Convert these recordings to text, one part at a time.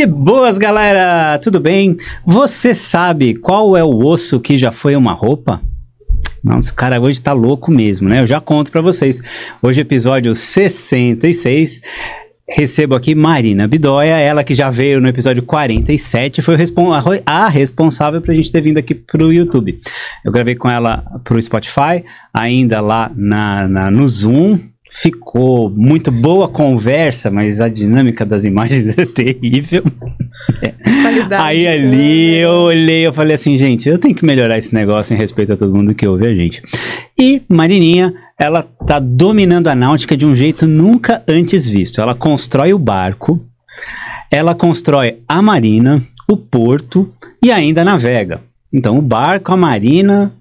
De boas, galera! Tudo bem? Você sabe qual é o osso que já foi uma roupa? Nossa, o cara hoje tá louco mesmo, né? Eu já conto pra vocês. Hoje, episódio 66. Recebo aqui Marina Bidóia, ela que já veio no episódio 47, foi a, a responsável pra gente ter vindo aqui pro YouTube. Eu gravei com ela pro Spotify, ainda lá na, na no Zoom, ficou muito boa a conversa, mas a dinâmica das imagens é terrível. Qualidade, Aí ali eu olhei, eu falei assim, gente, eu tenho que melhorar esse negócio em respeito a todo mundo que ouve a gente. E Marininha, ela tá dominando a náutica de um jeito nunca antes visto. Ela constrói o barco, ela constrói a marina, o porto e ainda navega. Então o barco, a marina,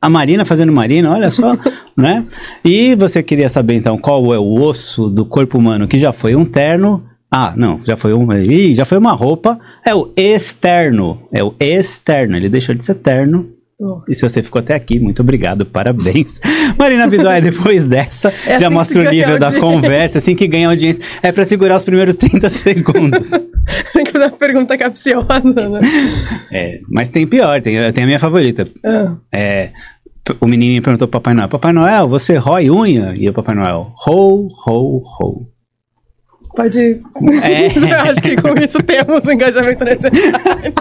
a Marina fazendo Marina, olha só, né? E você queria saber então qual é o osso do corpo humano que já foi um terno? Ah, não, já foi um, ih, já foi uma roupa. É o externo, é o externo. Ele deixou de ser terno. Oh. E se você ficou até aqui, muito obrigado, parabéns. Marina Bidóia, depois dessa, É já assim mostra o nível da audiência. conversa, assim que ganha audiência. É pra segurar os primeiros 30 segundos. Tem que fazer uma pergunta capciosa, né? É, mas tem pior, tem, tem a minha favorita. Ah, É, o menininho perguntou pro Papai Noel: Papai Noel, você rói unha? E o Papai Noel: Ho, ho, ho. pode. É. Eu acho que com isso temos um engajamento necessário.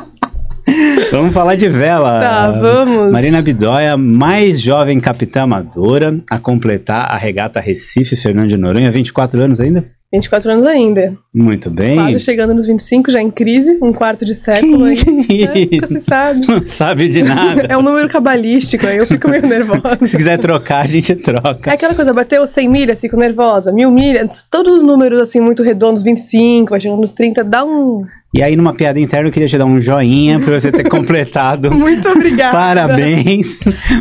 Vamos falar de vela. Tá, vamos. Marina Bidóia, mais jovem capitã amadora a completar a regata Recife Fernando de Noronha, 24 anos ainda? 24 anos ainda. Muito bem. Quase chegando nos 25, já em crise, um quarto de século ainda. Que É, nunca se sabe. Não sabe de nada. É um número cabalístico, aí eu fico meio nervosa. Se quiser trocar, a gente troca. É aquela coisa, bateu 100 milhas, fico nervosa. Mil milhas, todos os números assim muito redondos, 25, vai chegando nos 30, dá um. E aí, numa piada interna, eu queria te dar um joinha por você ter completado. Muito obrigada. Parabéns.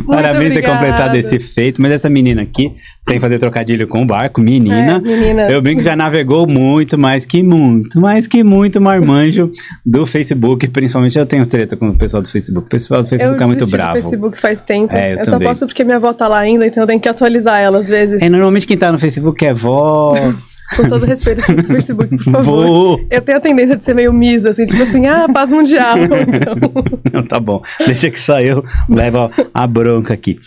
Parabéns ter obrigada. completado esse feito. Mas essa menina aqui, sem fazer trocadilho com o barco, menina. É, menina. Eu brinco que já navegou muito, mais que muito, mais que muito marmanjo do Facebook. Principalmente eu tenho treta com o pessoal do Facebook. O pessoal do Facebook eu é muito bravo. Facebook faz tempo. É, eu eu só posso porque minha avó tá lá ainda, então eu tenho que atualizar ela às vezes. É, normalmente quem tá no Facebook é vó, Com todo respeito ao Facebook, por favor. vô. Eu tenho a tendência de ser meio misa, assim, tipo assim, ah, paz mundial. Então, Não, tá bom. Deixa que só eu levo a bronca aqui.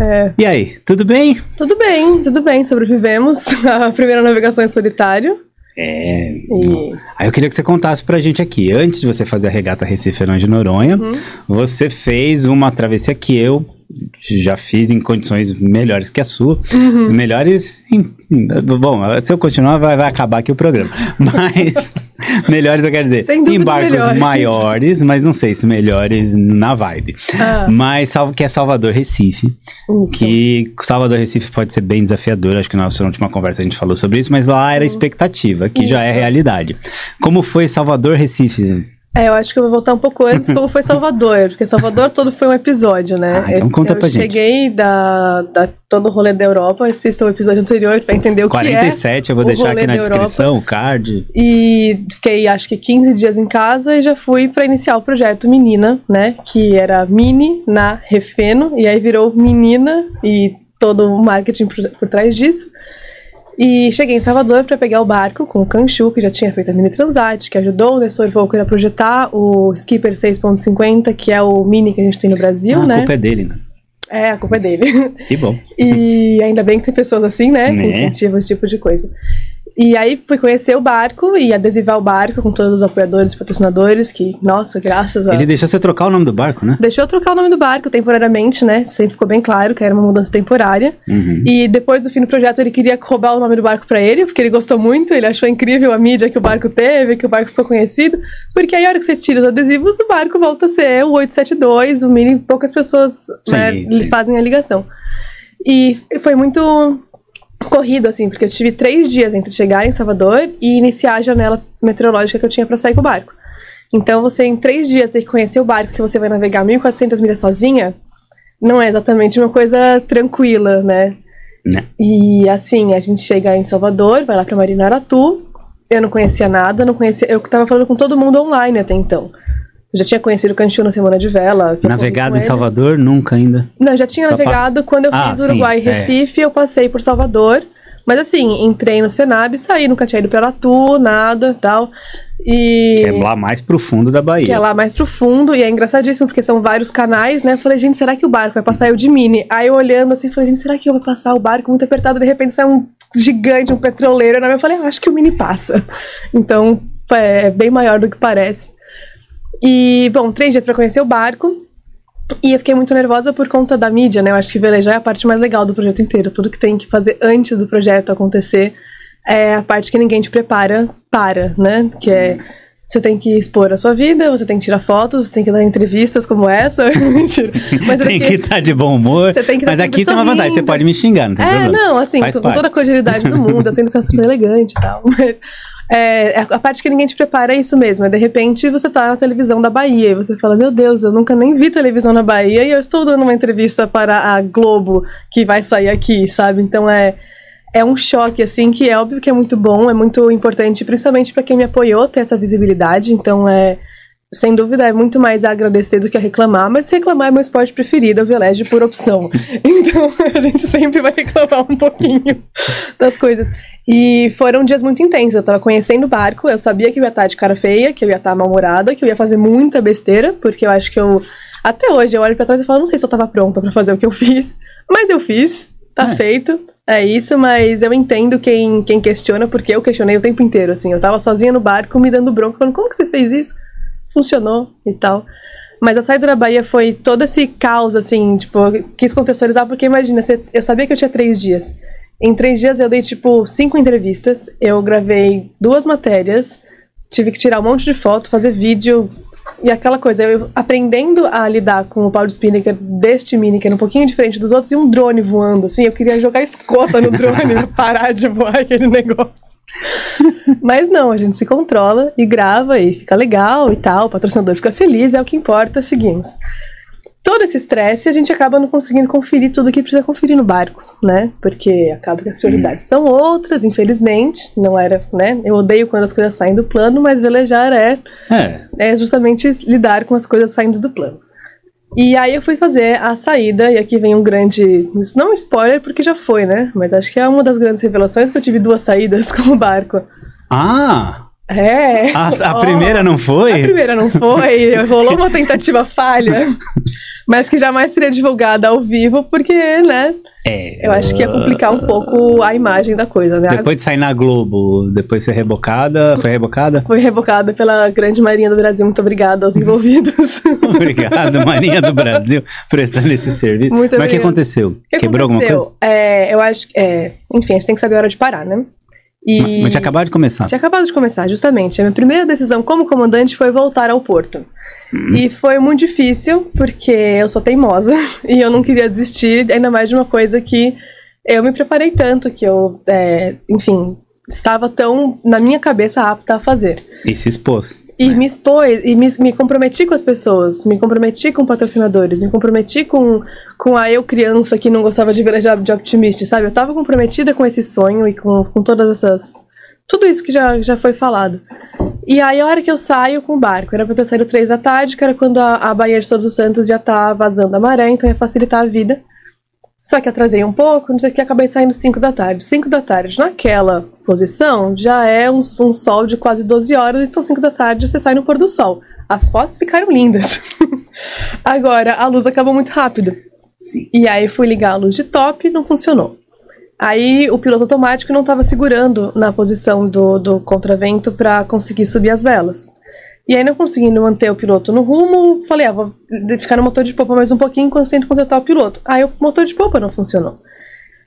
é, E aí, tudo bem? tudo bem, tudo bem, sobrevivemos a primeira navegação em solitário. É. E Aí eu queria que você contasse pra gente aqui, antes de você fazer a regata Recife Fernando de Noronha, Uhum. você fez uma travessia que eu já fiz em condições melhores que a sua. Uhum. Melhores. em- bom, se eu continuar, vai, vai acabar aqui o programa. Mas. melhores, eu quero dizer, em barcos melhores. maiores, mas não sei se melhores na vibe. Ah. Mas salvo que é Salvador Recife. isso. Que Salvador Recife pode ser bem desafiador, acho que na nossa última conversa a gente falou sobre isso, mas lá era expectativa, aqui já é Isso. realidade. Como foi Salvador Recife? É, eu acho que eu vou voltar um pouco antes, como foi Salvador, porque Salvador todo foi um episódio, né? Ah, então eu, conta eu pra gente. cheguei da, da todo o rolê da Europa, assista o episódio anterior pra entender o que é. 47, eu vou deixar aqui na da Europa. descrição, o card. E fiquei, acho que 15 dias em casa e já fui pra iniciar o projeto Menina, né? Que era Mini na Refeno, e aí virou Menina e todo o marketing por, por trás disso. E cheguei em Salvador pra pegar o barco com o Canchu, que já tinha feito a Mini Transat, que ajudou o Nestor Volker a projetar o Skipper 6.50, que é o Mini que a gente tem no Brasil, Ah, a né? culpa é dele, né? É, a culpa é dele. Que bom. E ainda bem que tem pessoas assim, né? Que Né? incentivam esse tipo de coisa. E aí fui conhecer o barco e adesivar o barco com todos os apoiadores, patrocinadores, que, nossa, graças a. Ele deixou você trocar o nome do barco, né? Deixou eu trocar o nome do barco temporariamente, né? Sempre ficou bem claro que era uma mudança temporária. Uhum. E depois do fim do projeto ele queria roubar o nome do barco pra ele, porque ele gostou muito, ele achou incrível a mídia que o barco teve, que o barco ficou conhecido. Porque aí a hora que você tira os adesivos, o barco volta a ser o 872, o mini, poucas pessoas né, Sim, lhe sim. fazem a ligação. E foi muito corrido, assim, porque eu tive três dias entre chegar em Salvador e iniciar a janela meteorológica que eu tinha pra sair com o barco. Então você em três dias ter que conhecer o barco que você vai navegar 1.400 milhas sozinha, não é exatamente uma coisa tranquila, né? Né? E assim, a gente chega em Salvador, vai lá pra Marina Aratu. Eu não conhecia nada, não conhecia. Eu tava falando com todo mundo online até então. Eu já tinha conhecido o Canchu na semana de vela. Navegado em Salvador, nunca ainda. Não, já tinha Só navegado quando eu Ah, fiz sim, Uruguai e é. Recife, eu passei por Salvador. Mas assim, entrei no Senab, saí, nunca tinha ido pra Aratu, nada tal. E... Que é lá mais pro fundo da Bahia. Que é lá mais pro fundo, e é engraçadíssimo, porque são vários canais, né? Eu falei, gente, será que o barco vai passar eu de mini? Aí eu olhando assim, falei, gente, será que eu vou passar o barco muito apertado? De repente sai um gigante, um petroleiro. Eu falei, ah, acho que o mini passa. Então, é bem maior do que parece. E, bom, três dias para conhecer o barco. E eu fiquei muito nervosa por conta da mídia, né? Eu acho que velejar é a parte mais legal do projeto inteiro. Tudo que tem que fazer antes do projeto acontecer é a parte que ninguém te prepara para, né? Que é você tem que expor a sua vida, você tem que tirar fotos, você tem que dar entrevistas como essa. Mentira. Mas tem que estar tá de bom humor. Você tem que mas aqui tem uma vantagem, você pode me xingar, não tem É, problema. não, assim, com parte. toda a cordialidade do mundo, eu tenho que ser uma pessoa elegante e tal. Mas é, a parte que ninguém te prepara é isso mesmo. É de repente você tá na televisão da Bahia e você fala: Meu Deus, eu nunca nem vi televisão na Bahia e eu estou dando uma entrevista para a Globo que vai sair aqui, sabe? Então é é um choque, assim, que é óbvio que é muito bom, é muito importante, principalmente para quem me apoiou ter essa visibilidade. Então, é. Sem dúvida, é muito mais a agradecer do que a reclamar, mas reclamar é meu esporte preferido, eu velege por opção. Então, a gente sempre vai reclamar um pouquinho das coisas. E foram dias muito intensos. Eu tava conhecendo o barco, eu sabia que eu ia estar de cara feia, que eu ia estar mal-humorada, que eu ia fazer muita besteira, porque eu acho que eu. Até hoje eu olho pra trás e falo, não sei se eu tava pronta para fazer o que eu fiz, mas eu fiz, tá é. feito. É isso, mas eu entendo quem, quem questiona, porque eu questionei o tempo inteiro, assim. Eu tava sozinha no barco, me dando bronca, falando, como que você fez isso? Funcionou e tal. Mas a saída da Bahia foi todo esse caos, assim, tipo, eu quis contextualizar, porque imagina, eu sabia que eu tinha três dias. Em três dias eu dei, tipo, cinco entrevistas, eu gravei duas matérias, tive que tirar um monte de foto, fazer vídeo, e aquela coisa, eu aprendendo a lidar com o pau de spinnaker deste mini, que era um pouquinho diferente dos outros, e um drone voando, assim, eu queria jogar escota no drone, parar de voar aquele negócio. Mas não, a gente se controla e grava e fica legal e tal, o patrocinador fica feliz, é o que importa, seguimos todo esse estresse, a gente acaba não conseguindo conferir tudo que precisa conferir no barco, né? Porque acaba que as prioridades são outras, infelizmente. Não era, né? Eu odeio quando as coisas saem do plano, mas velejar é, é. é justamente lidar com as coisas saindo do plano. E aí eu fui fazer a saída, e aqui vem um grande. Isso não é um spoiler, porque já foi, né? Mas acho que é uma das grandes revelações que eu tive duas saídas com o barco. Ah! É. A, a oh, primeira não foi? A primeira não foi. Rolou uma tentativa falha, mas que jamais seria divulgada ao vivo, porque, né? É, eu acho que ia complicar um pouco a imagem da coisa, né? Depois de sair na Globo, depois de ser rebocada, foi rebocada? Foi rebocada pela grande Marinha do Brasil. Muito obrigada aos envolvidos. Obrigado, Marinha do Brasil, prestando esse serviço. Muito Mas o que aconteceu? Que Quebrou aconteceu? alguma coisa? É, eu acho que. É, enfim, a gente tem que saber a hora de parar, né? E... Mas tinha acabado de começar. Tinha acabado de começar, justamente. A minha primeira decisão como comandante foi voltar ao porto. Hum. E foi muito difícil, porque eu sou teimosa e eu não queria desistir, ainda mais de uma coisa que eu me preparei tanto, que eu, é, enfim, estava tão na minha cabeça apta a fazer. E se expôs. E é. me expôs, e me, me comprometi com as pessoas, me comprometi com patrocinadores, me comprometi com, com a eu criança que não gostava de viajar de optimista, sabe? Eu tava comprometida com esse sonho e com, com todas essas. Tudo isso que já, já foi falado. E aí, a hora que eu saio com o barco, era pra ter saído três da tarde, que era quando a, a Baía de Todos os Santos já tá vazando a maré, então ia facilitar a vida. Só que atrasei um pouco, não sei o que, acabei saindo 5 da tarde. 5 da tarde, naquela posição, já é um, um sol de quase 12 horas, então 5 da tarde você sai no pôr do sol. As fotos ficaram lindas. Agora, a luz acabou muito rápido. Sim. E aí fui ligar a luz de top, não funcionou. Aí o piloto automático não estava segurando na posição do, do contravento para conseguir subir as velas. E aí, não conseguindo manter o piloto no rumo, falei, ah, vou ficar no motor de popa mais um pouquinho enquanto tento consertar o piloto. Aí o motor de popa não funcionou.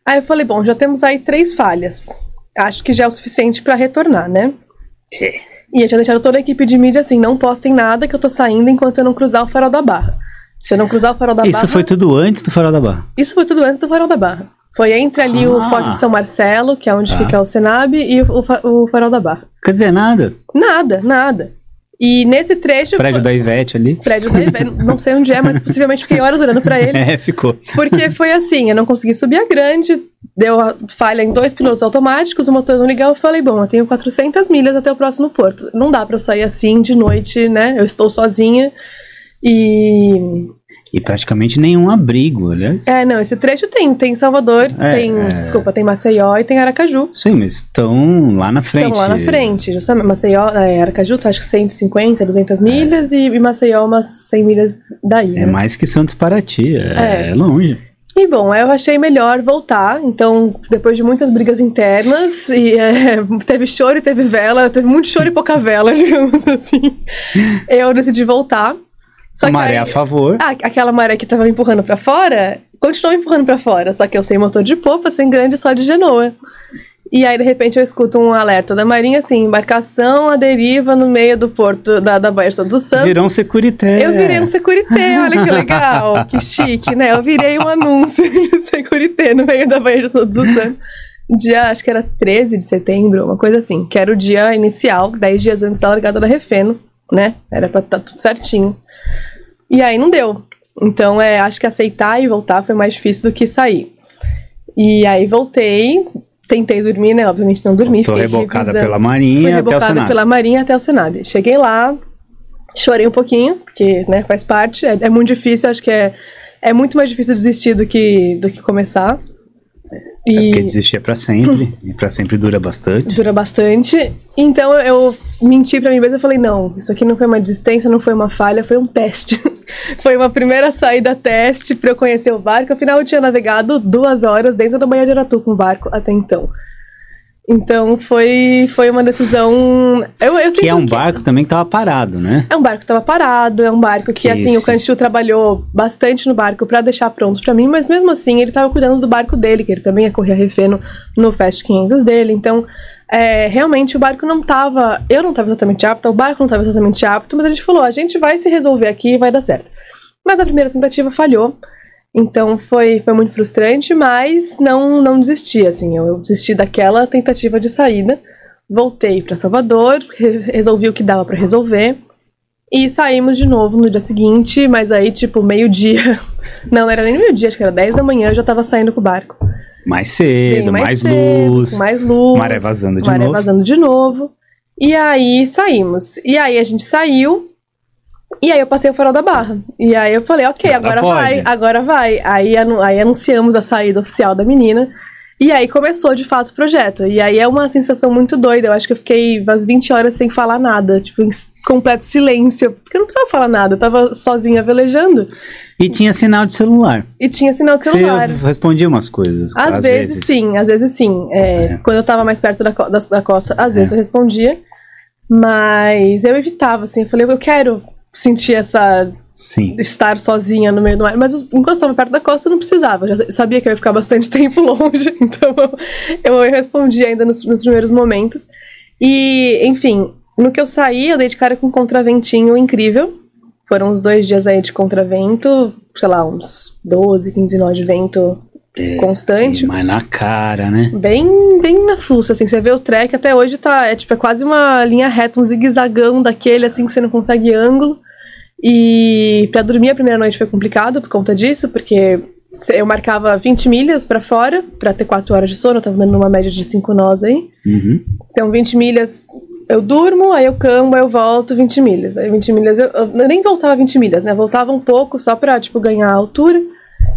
Aí eu falei, bom, já temos aí três falhas. Acho que já é o suficiente para retornar, né? É. E eu tinha deixado toda a equipe de mídia assim, não postem nada que eu tô saindo enquanto eu não cruzar o farol da barra. Se eu não cruzar o farol da Isso barra... Isso foi tudo antes do farol da barra? Isso foi tudo antes do farol da barra. Foi entre ali ah. o Forte de São Marcelo, que é onde ah. fica o Senab, e o, o farol da barra. Quer dizer nada? Nada, nada. E nesse trecho. Prédio da Ivete ali. Prédio da Ivete. não sei onde é, mas possivelmente fiquei horas olhando para ele. É, ficou. Porque foi assim: eu não consegui subir a grande, deu falha em dois pilotos automáticos, o motor não ligou. Eu falei, bom, eu tenho 400 milhas até o próximo porto. Não dá para eu sair assim de noite, né? Eu estou sozinha. E. E praticamente nenhum abrigo, aliás. É, não, esse trecho tem. Tem Salvador, É, tem. é. Desculpa, tem Maceió e tem Aracaju. Sim, mas estão lá na frente. Estão lá na frente, justamente. Maceió, é, Aracaju tá acho que 150, 200 milhas e, e Maceió umas 100 milhas daí. É né? mais que Santos Paraty, é, É. longe. E bom, eu achei melhor voltar. Então, depois de muitas brigas internas, e é, teve choro e teve vela, teve muito choro e pouca vela, digamos assim. Eu decidi voltar. Só que Maré aí- a favor. Ah, aquela maré que tava me empurrando pra fora, continuou me empurrando pra fora, só que eu sem motor de popa, sem grande só de genoa. E aí, de repente, eu escuto um alerta da Marinha, assim, embarcação à deriva no meio do porto da, da Baía de Todos os Santos. Virou um securité. Eu virei um securité, olha que legal, que chique, né? Eu virei um anúncio de securité no meio da Baía de Todos os Santos. Dia, acho que era 13 de setembro, uma coisa assim, que era o dia inicial, 10 dias antes da largada da Refeno, né? Era pra estar tudo certinho. E aí não deu. Então, é, acho que aceitar e voltar foi mais difícil do que sair. E aí voltei, tentei dormir, né? Obviamente não dormi. Tô rebocada revisando. pela Fui Marinha até o rebocada Senado. pela Marinha até o Senado. Cheguei lá, chorei um pouquinho, porque né, faz parte. É, é muito difícil, acho que é, é muito mais difícil desistir do que, do que começar. É porque E desistir é pra sempre. e pra sempre dura bastante. dura bastante. Então eu, eu menti pra mim mesma e falei: não, isso aqui não foi uma desistência, não foi uma falha, foi um teste. foi uma primeira saída teste pra eu conhecer o barco. Afinal, eu tinha navegado duas horas dentro da Baía de Aratu com o barco até então. Então foi, foi uma decisão. Eu, eu Que é um barco também que tava parado, né? É um barco que tava parado, é um barco que, Que assim, o Canchu trabalhou bastante no barco pra deixar pronto pra mim, mas mesmo assim ele tava cuidando do barco dele, que ele também ia correr a refeno no Fast 500 dele, então é, realmente o barco não tava, eu não tava exatamente apto, o barco não tava exatamente apto, mas a gente falou, a gente vai se resolver aqui e vai dar certo. Mas a primeira tentativa falhou, então foi, foi muito frustrante, mas não, não desisti, assim, eu desisti daquela tentativa de saída, voltei pra Salvador, re- resolvi o que dava pra resolver, e saímos de novo no dia seguinte, mas aí, tipo, meio-dia. Não, não era nem meio-dia, acho que era 10 da manhã, eu já tava saindo com o barco. Mais Bem cedo, mais, cedo, luz. mais luz. maré vazando de maré novo. vazando de novo. E aí saímos. E aí a gente saiu. E aí eu passei o farol da barra. E aí eu falei, ok, Agora pode. vai, agora vai. Aí, anu- aí anunciamos a saída oficial da menina. E aí começou de fato o projeto. E aí é uma sensação muito doida. Eu acho que eu fiquei umas 20 horas sem falar nada, tipo, em completo silêncio. Porque eu não precisava falar nada, eu tava sozinha velejando. E tinha sinal de celular. E tinha sinal de celular. Você respondia umas coisas. Às, vezes, sim, às vezes sim. É, É. Quando eu tava mais perto da, da, da costa, às vezes É. eu respondia. Mas eu evitava, assim, eu falei, eu quero sentir essa. Sim. estar sozinha no meio do mar. Mas enquanto eu tava perto da costa, eu não precisava. Eu já sabia que eu ia ficar bastante tempo longe, então eu, eu respondi ainda nos, nos primeiros momentos. E, enfim, no que eu saí, eu dei de cara com um contraventinho incrível. Foram uns dois dias aí de contravento, sei lá, uns 12, 15 nós de vento constante. Mas na cara, né? Bem, bem na fuça, assim, você vê o trek até hoje tá, é tipo, é quase uma linha reta, um zigue-zagão daquele, assim, que você não consegue ângulo. E pra dormir a primeira noite foi complicado por conta disso, porque eu marcava 20 milhas pra fora, pra ter 4 horas de sono, eu tava dando uma média de 5 nós aí. Uhum. Então, 20 milhas eu durmo, aí eu cambo, aí eu volto 20 milhas. Aí 20 milhas, eu, eu nem voltava 20 milhas, né? Voltava um pouco só pra, tipo, ganhar altura.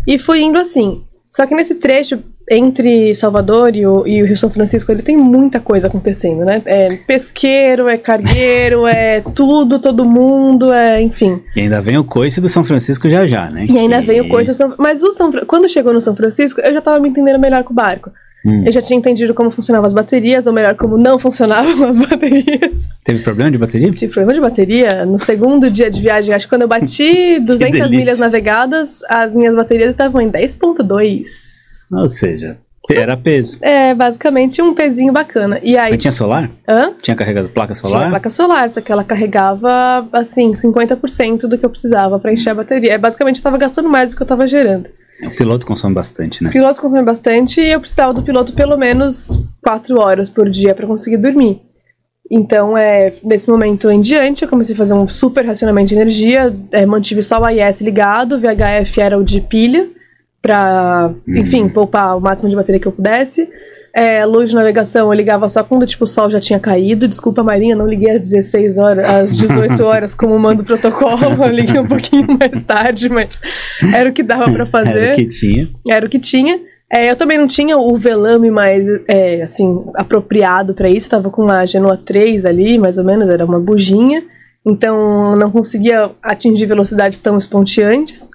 E fui indo assim. Só que nesse trecho entre Salvador e o, e o Rio São Francisco, ele tem muita coisa acontecendo, né? É pesqueiro, é cargueiro, é tudo, todo mundo, é, enfim. E ainda vem o coice do São Francisco já já, né? E ainda Que- veio coisa. São- Mas o São, quando chegou no São Francisco, eu já tava me entendendo melhor com o barco. Hum. Eu já tinha entendido como funcionavam as baterias, ou melhor, como não funcionavam as baterias. Teve problema de bateria? Tive problema de bateria no segundo dia de viagem. Acho que quando eu bati 200 delícia. milhas navegadas, as minhas baterias estavam em 10.2. Ou seja, era peso. É, basicamente um pezinho bacana. E aí, Mas tinha solar? hã? Tinha carregado placa Tinha solar? placa solar, só que ela carregava, assim, 50% do que eu precisava pra encher a bateria. É, basicamente, eu tava gastando mais do que eu tava gerando. O piloto consome bastante, O né? piloto consome bastante e eu precisava do piloto pelo menos 4 horas por dia pra conseguir dormir. Então, é, nesse momento em diante, eu comecei a fazer um super racionamento de energia, é, mantive só o AIS ligado, o VHF era o de pilha, pra, enfim, poupar o máximo de bateria que eu pudesse. É, luz de navegação eu ligava só quando tipo, o sol já tinha caído. Desculpa, Marinha, não liguei às 16 horas, às 18 horas, como manda o protocolo. Eu liguei um pouquinho mais tarde, mas era o que dava para fazer. Era o que tinha. Era o que tinha. É, eu também não tinha o velame mais, é, assim, apropriado para isso. Eu tava com uma Genoa 3 ali, mais ou menos, era uma buginha. Então não conseguia atingir velocidades tão estonteantes.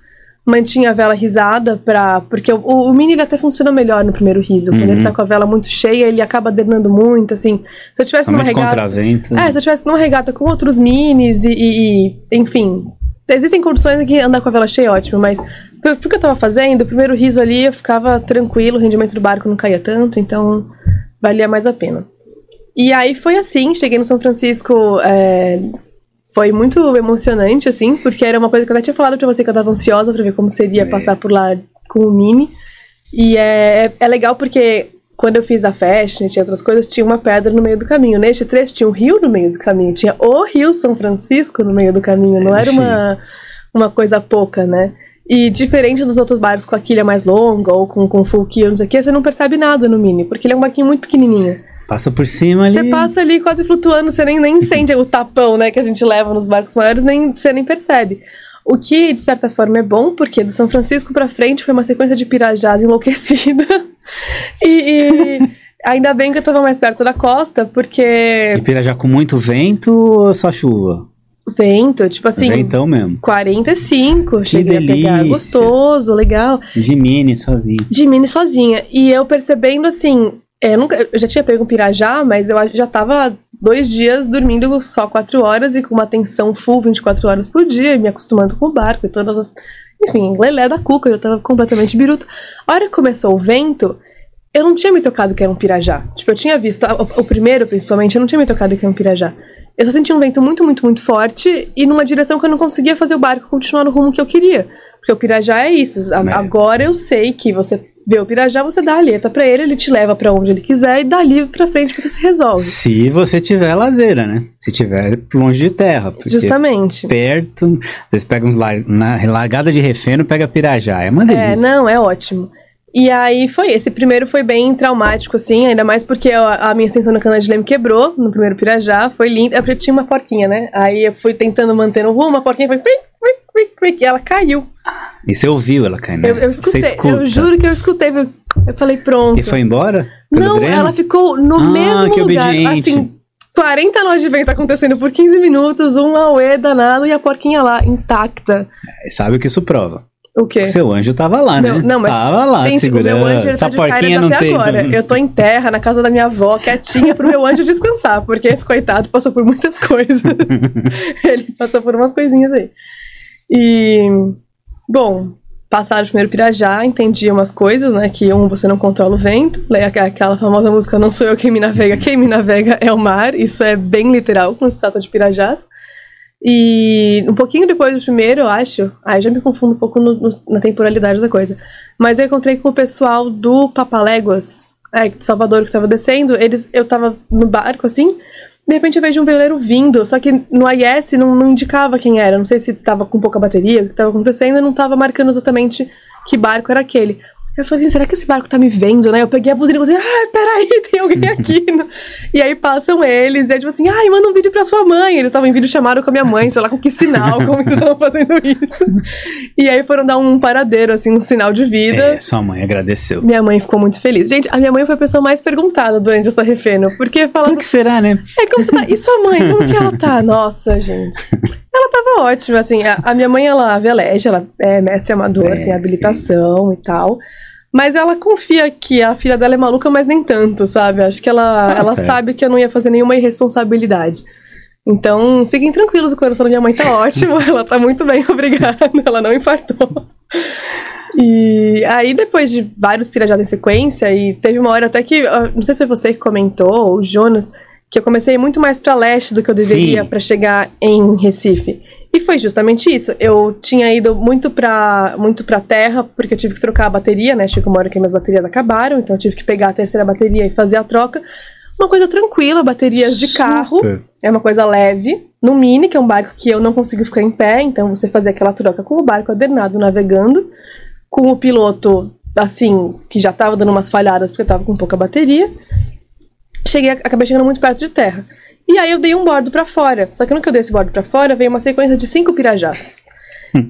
Mantinha a vela risada para porque o, o mini ele até funciona melhor no primeiro riso. Quando Uhum. ele tá com a vela muito cheia, ele acaba drenando muito, assim. Se eu tivesse numa Somente regata... contravento. É, se eu tivesse numa regata com outros minis e, e- e, enfim, existem condições em que andar com a vela cheia é ótimo, mas pro, pro que eu tava fazendo, o primeiro riso ali eu ficava tranquilo, o rendimento do barco não caía tanto, então valia mais a pena. E aí foi assim, cheguei no São Francisco, é, foi muito emocionante, assim, porque era uma coisa que eu até tinha falado pra você que eu tava ansiosa pra ver como seria É. passar por lá com o Mini. E é, é legal porque quando eu fiz a fashion e tinha outras coisas, tinha uma pedra no meio do caminho. Neste trecho tinha um rio no meio do caminho, tinha o Rio São Francisco no meio do caminho, não É, era uma, uma coisa pouca, né? E diferente dos outros barcos com a quilha mais longa ou com, com full keel, não sei o que, você não percebe nada no Mini, porque ele é um barquinho muito pequenininho. Passa por cima ali. Você passa ali quase flutuando, você nem, nem sente o tapão, né, que a gente leva nos barcos maiores, nem, você nem percebe. O que, de certa forma, é bom, porque do São Francisco pra frente foi uma sequência de pirajás enlouquecida. e, e ainda bem que eu tava mais perto da costa, porque E Pirajá com muito vento ou só chuva? vento, tipo assim, Ventão mesmo. 45, cheguei a pegar delícia. gostoso, legal. De mini, sozinho. de mini sozinha. E eu percebendo assim, eu, nunca, eu já tinha pego um pirajá, mas eu já tava dois dias dormindo só quatro horas e com uma tensão full 24 horas por dia, me acostumando com o barco e todas as. Enfim, lelé da cuca, eu tava completamente biruta. A hora que começou o vento, eu não tinha me tocado que era um pirajá. Tipo, eu tinha visto, o, o primeiro principalmente, eu não tinha me tocado que era um pirajá. Eu só senti um vento muito, muito, muito forte e numa direção que eu não conseguia fazer o barco continuar no rumo que eu queria. Porque o pirajá é isso. A- É. Agora eu sei que você vê o pirajá, você dá a aleta pra ele, ele te leva pra onde ele quiser e dali pra frente você se resolve. Se você tiver lazeira, né? Se tiver longe de terra. Justamente. perto, vocês pegam uns lar... na largada de refeno, pega Pirajá. É uma delícia. É, não, é ótimo. E aí foi, esse primeiro foi bem traumático, assim, ainda mais porque a, a minha extensão na cana de leme quebrou no primeiro pirajá, foi lindo. É porque tinha uma porquinha, né? Aí eu fui tentando manter no rumo, a porquinha foi e ela caiu. E você ouviu ela caindo. Eu, eu escutei, eu juro que eu escutei. Eu, falei, pronto. E foi embora? Não, dreno? ela ficou no Ah, mesmo que lugar. obediente. Assim, 40 nós de vento acontecendo por 15 minutos, um auê danado e a porquinha lá, intacta. Sabe o que isso prova? O quê? O seu anjo tava lá, Meu- né? não, mas, Tava lá, Gente, segurando. meu anjo Essa tá de porquinha não até tem. agora. Eu tô em terra, na casa da minha avó, quietinha, pro meu anjo descansar, porque esse coitado passou por muitas coisas. ele passou por umas coisinhas aí. E, bom, passaram o primeiro Pirajá, entendi umas coisas, né? Que um, você não controla o vento. né, aqu- Aquela famosa música Não sou eu quem me navega, quem me navega é o mar. Isso é bem literal quando se trata de Pirajás. E um pouquinho depois do primeiro, eu acho. Aí já me confundo um pouco no- no- na temporalidade da coisa. Mas eu encontrei com o pessoal do Papaléguas, é, de Salvador, que tava descendo. Eles, eu tava no barco assim. De repente eu vejo um veleiro vindo, só que no IS não, não indicava quem era. Não sei se tava com pouca bateria, o que tava acontecendo, e não tava marcando exatamente que barco era aquele. Eu falei, assim, será que esse barco tá me vendo, né? Eu peguei a buzina e falei, ah, peraí, tem alguém aqui. no-" e aí passam eles, e é tipo assim, ai, manda um vídeo pra sua mãe. Eles estavam em vídeo chamado com a minha mãe, sei lá com que sinal, como eles estavam fazendo isso. E aí foram dar um paradeiro, assim, um sinal de vida. É, sua mãe agradeceu. Minha mãe ficou muito feliz. Gente, a minha mãe foi a pessoa mais perguntada durante essa refeno, porque falava Por que será, né? é, como você tá? E sua mãe, como que ela tá? Nossa, gente. Ela tava ótima, assim. A, a minha mãe, ela veleja, ela é mestre amador, É, tem habilitação e tal. Mas ela confia que a filha dela é maluca, mas nem tanto, sabe? Acho que ela, Ah, ela certo. sabe que eu não ia fazer nenhuma irresponsabilidade. Então, fiquem tranquilos, o coração da minha mãe tá ótimo, ela tá muito bem, obrigada, ela não infartou. E aí, depois de vários pirajadas em sequência, e teve uma hora até que, ah, não sei se foi você que comentou, ou o Jonas, que eu comecei muito mais pra leste do que eu deveria pra chegar em Recife. E foi justamente isso. Eu tinha ido muito pra, muito pra terra, porque eu tive que trocar a bateria, né? Chegou uma hora que minhas baterias acabaram, então eu tive que pegar a terceira bateria e fazer a troca. Uma coisa tranquila, baterias de carro. Super. É uma coisa leve. No Mini, que é um barco que eu não consigo ficar em pé, então você fazer aquela troca com o barco adernado navegando, com o piloto assim, que já tava dando umas falhadas porque tava com pouca bateria. Cheguei, acabei chegando muito perto de terra. E aí eu dei um bordo pra fora. Só que no que eu dei esse bordo pra fora, veio uma sequência de cinco pirajás.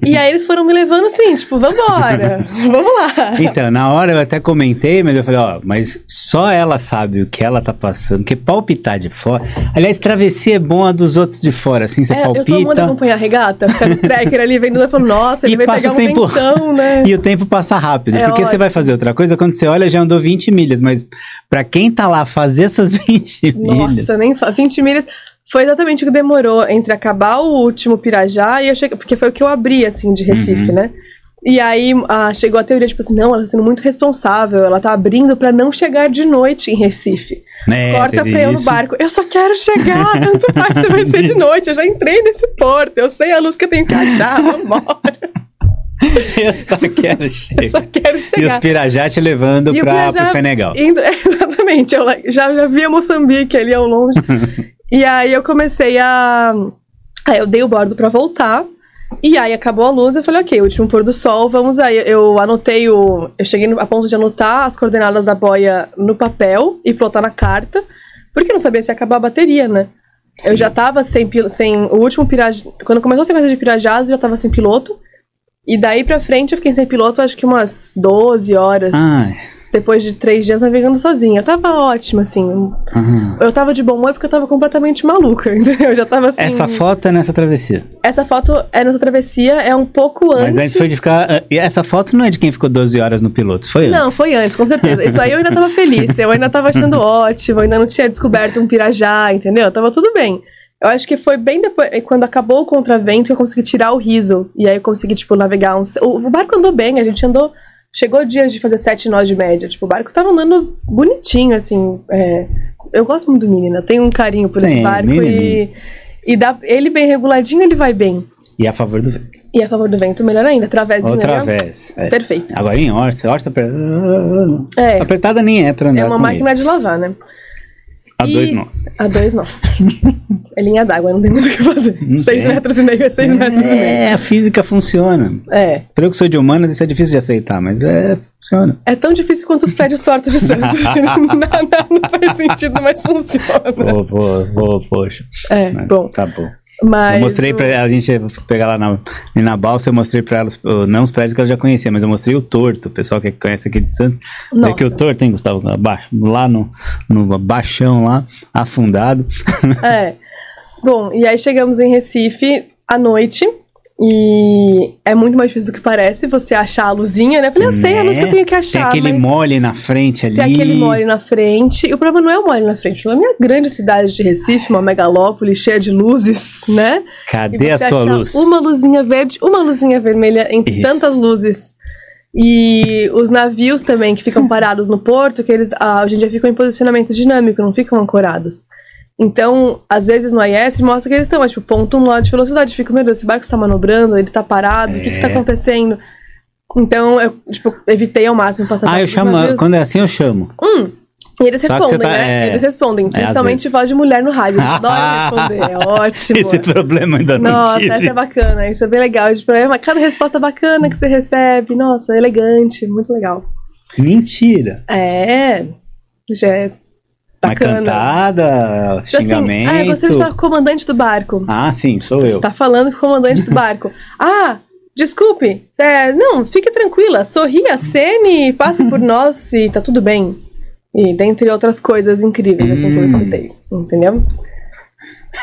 E aí eles foram me levando assim, tipo, vambora, vamos lá. Então, na hora eu até comentei, mas eu falei, ó, mas só ela sabe o que ela tá passando, porque palpitar de fora. Aliás, travessia é bom a dos outros de fora, assim, você É, eu tô amando palpita. acompanhar a regata, no tracker ali vendo e falando, nossa, ele E vai passa pegar o um tempo- ventão, né? E o tempo passa rápido, É porque você vai ótimo. fazer outra coisa, quando você olha já andou 20 milhas, mas pra quem tá lá fazer essas 20 milhas, Nossa, nem fa... 20 milhas. Foi exatamente o que demorou entre acabar o último Pirajá e eu cheguei. Porque foi o que eu abri, assim, de Recife, Uhum. né? E aí ah, chegou a teoria, tipo assim, não, ela tá sendo muito responsável, ela tá abrindo pra não chegar de noite em Recife. né, Corta pra eu no barco. Eu só quero chegar, tanto faz se vai ser de noite. Eu já entrei nesse porto, eu sei a luz que eu tenho que achar, vambora. Eu só quero Eu chegar. só quero E os chegar. Pirajá te levando E o Senegal. Indo- exatamente, eu já, já via Moçambique ali ao longe. E aí eu comecei a. Aí eu dei o bordo pra voltar. E aí acabou a luz, eu falei, ok, último pôr do sol, vamos aí. Eu anotei o. Eu cheguei a ponto de anotar as coordenadas da boia no papel e plotar na carta, porque eu não sabia se ia acabar a bateria, né? Eu Sim. já tava sem, sem o último pirajá. Quando começou a sequência de pirajás, eu já tava sem piloto. E daí pra frente eu fiquei sem piloto acho que umas 12 horas Ai, depois de três dias navegando sozinha. Eu tava ótima, assim. aham. Eu tava de bom humor porque eu tava completamente maluca, entendeu? Eu já tava assim. Essa foto é nessa travessia. Essa foto é nessa travessia, é um pouco antes. Mas antes foi de ficar. E essa foto não é de quem ficou 12 horas no piloto, foi Não, antes. foi antes, com certeza. Isso aí eu ainda tava feliz. Eu ainda tava achando ótimo, ainda não tinha descoberto um pirajá, entendeu? Tava tudo bem. Eu acho que foi bem depois, quando acabou o contravento, eu consegui tirar o riso. E aí eu consegui, tipo, navegar. O, o barco andou bem, a gente andou. Chegou dias de fazer sete nós de média. Tipo, o barco tava andando bonitinho, assim. é, Eu gosto muito do menino, eu tenho um carinho por esse Tem, barco Mini, e. E dá, ele bem reguladinho, ele vai bem. E a favor do vento. E a favor do vento, melhor ainda, travezinho Outra vez. É. Perfeito. Agora em Orça aper- É, apertada nem é pra andar é uma máquina de lavar, né? A E- dois nós. A dois nós. é linha d'água, não tem muito o que fazer. Não seis tem. metros e meio é seis metros e meio. É, a física funciona. É. Pra eu que sou de humanas, isso é difícil de aceitar, mas é, funciona. É tão difícil quanto os prédios tortos de Santos. não, não, não faz sentido, mas funciona. Pô, pô, pô, poxa. É, Mas bom. Tá bom. Mas. eu mostrei o- pra ela, a gente ia pegar lá na, na balsa, eu mostrei pra elas, não os prédios que ela já conhecia, mas eu mostrei o torto, o pessoal que conhece aqui de Santos. Nossa. É que o torto, hein, Gustavo? Lá no, no baixão lá, afundado. É. Bom, e aí chegamos em Recife à noite. E é muito mais difícil do que parece você achar a luzinha, né? Eu falei, eu sei a luz que eu tenho que Tem achar. aquele mas mole na frente ali. Tem aquele mole na frente. E o problema não é o mole na frente. Na minha grande cidade de Recife, uma megalópole cheia de luzes, né? Cadê a sua luz? Uma luzinha verde, uma luzinha vermelha entre Isso. tantas luzes. E os navios também que ficam parados no porto, que eles ah, hoje em dia ficam em posicionamento dinâmico, não ficam ancorados. Então, às vezes no IS mostra que eles estão, tipo, ponto um nó de velocidade. Fica, meu Deus, esse barco está manobrando, ele tá parado, o que que tá É. acontecendo? Então, eu, tipo, evitei ao máximo passar Ah, eu chamo. navios. Quando é assim, eu chamo. Hum, e eles Só que respondem, tá- né? é. Eles respondem, às principalmente vezes. voz de mulher no rádio. Eles adoram responder, é ótimo. Esse problema ainda não Nossa, tive. essa é bacana, isso é bem legal. Tipo, é uma- cada resposta bacana que você recebe, nossa, é elegante, muito legal. Mentira. É, já é Uma cantada, Tipo assim, xingamento. ah, você está com o comandante do barco. Ah, sim, sou Você eu. está falando com o comandante do barco. Ah, desculpe, é, não, fique tranquila, sorria, acene, passe por nós e tá tudo bem. E dentre outras coisas incríveis assim, que eu Hum. escutei, entendeu?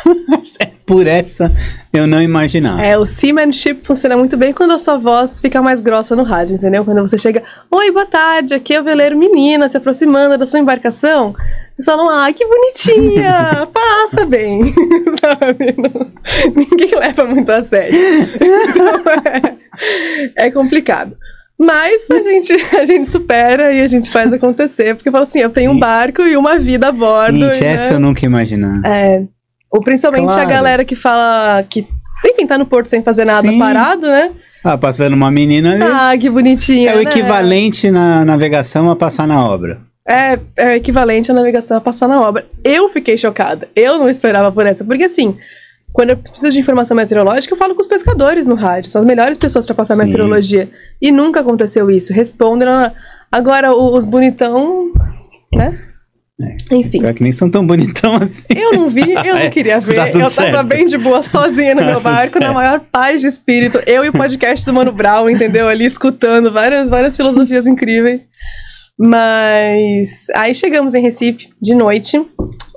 Por essa eu não imaginava. É, o seamanship funciona muito bem quando a sua voz fica mais grossa no rádio, entendeu? Quando você chega, oi, boa tarde, aqui é o veleiro menina se aproximando da sua embarcação. Eles falam, ai, que bonitinha, passa bem, sabe? Não- ninguém leva muito a sério. Então é, é complicado. Mas a gente, a gente supera e a gente faz acontecer, porque fala assim, eu tenho um barco e uma vida a bordo. Gente, e, né? essa eu nunca ia imaginar. É, ou principalmente Claro. a galera que fala que, enfim, tá no porto sem fazer nada Sim. parado, né? Ah, passando uma menina ali. Ah, que bonitinha. é o né? equivalente na navegação a passar na obra. É, é o equivalente à navegação a passar na obra. Eu fiquei chocada. Eu não esperava por essa. Porque assim, quando eu preciso de informação meteorológica, eu falo com os pescadores no rádio. São as melhores pessoas para passar Sim. meteorologia. E nunca aconteceu isso. Respondem. ah, Agora, os bonitão, né? Enfim. Pior que nem são tão bonitão assim. Eu não vi, eu não É, queria ver. tá eu tava certo. bem de boa, sozinha no Tá meu barco, na certo. maior paz de espírito. Eu e o podcast do Mano Brown, entendeu? Ali escutando várias, várias filosofias incríveis. Mas aí chegamos em Recife de noite.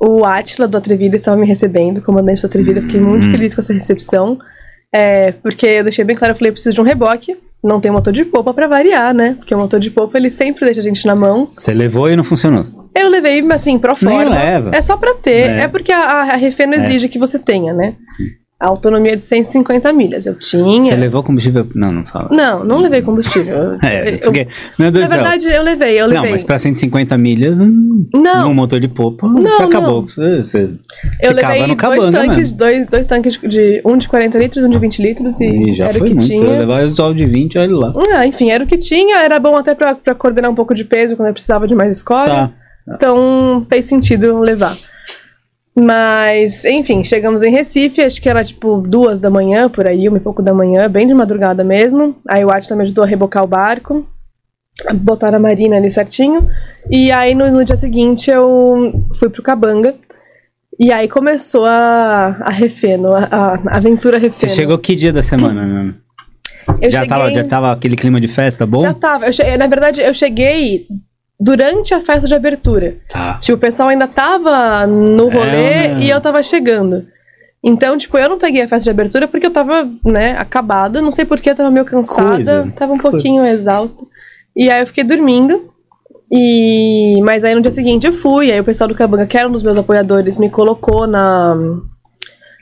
O Átila do Atrevida estava me recebendo, o comandante do Atrevida. Fiquei muito Hum. feliz com essa recepção. É, porque eu deixei bem claro, eu falei, eu preciso de um reboque. Não tem motor de popa pra variar, né? Porque o motor de popa, ele sempre deixa a gente na mão. Você levou e não funcionou. Eu levei, assim, pro Nem forma. leva. É só pra ter. É. É, porque a, a, Refeno É. exige que você tenha, né? A autonomia de 150 milhas. Eu tinha. Você levou combustível. Não, não fala. Não, não levei combustível. É, Eu- porque, meu Deus na verdade, eu levei, eu Não, levei. mas pra 150 milhas, hum, Não. num motor de popa, Não, você acabou. não. Você, você eu levei no dois tanques, dois, dois tanques de. Um de 40 litros, um de 20 litros. E, E já era foi o que muito. Eu tinha. levava o de 20, olha lá. Ah, enfim, era o que tinha. Era bom até pra, pra coordenar um pouco de peso quando eu precisava de mais escora. Tá. Então fez sentido levar. Mas, enfim, chegamos em Recife, acho que era tipo duas da manhã, por aí, uma e pouco da manhã, bem de madrugada mesmo. Aí o Atila me ajudou a rebocar o barco, botar a marina ali certinho. E aí no, no dia seguinte eu fui pro Cabanga. E aí começou a, a refeno, a, a aventura Você refeno. chegou que dia da semana, né? Eu já, tava, cheguei- já tava aquele clima de festa bom? Já tava. Che- Na verdade, eu cheguei durante a festa de abertura. Tá. Tipo, o pessoal ainda tava no rolê É, né? e eu tava chegando. Então, tipo, eu não peguei a festa de abertura porque eu tava, né, acabada. Não sei porquê, eu tava meio cansada. Coisa. Tava um Coisa. pouquinho exausta. E aí eu fiquei dormindo. E... Mas aí no dia seguinte eu fui. Aí o pessoal do Cabanga, que era um dos meus apoiadores, me colocou na...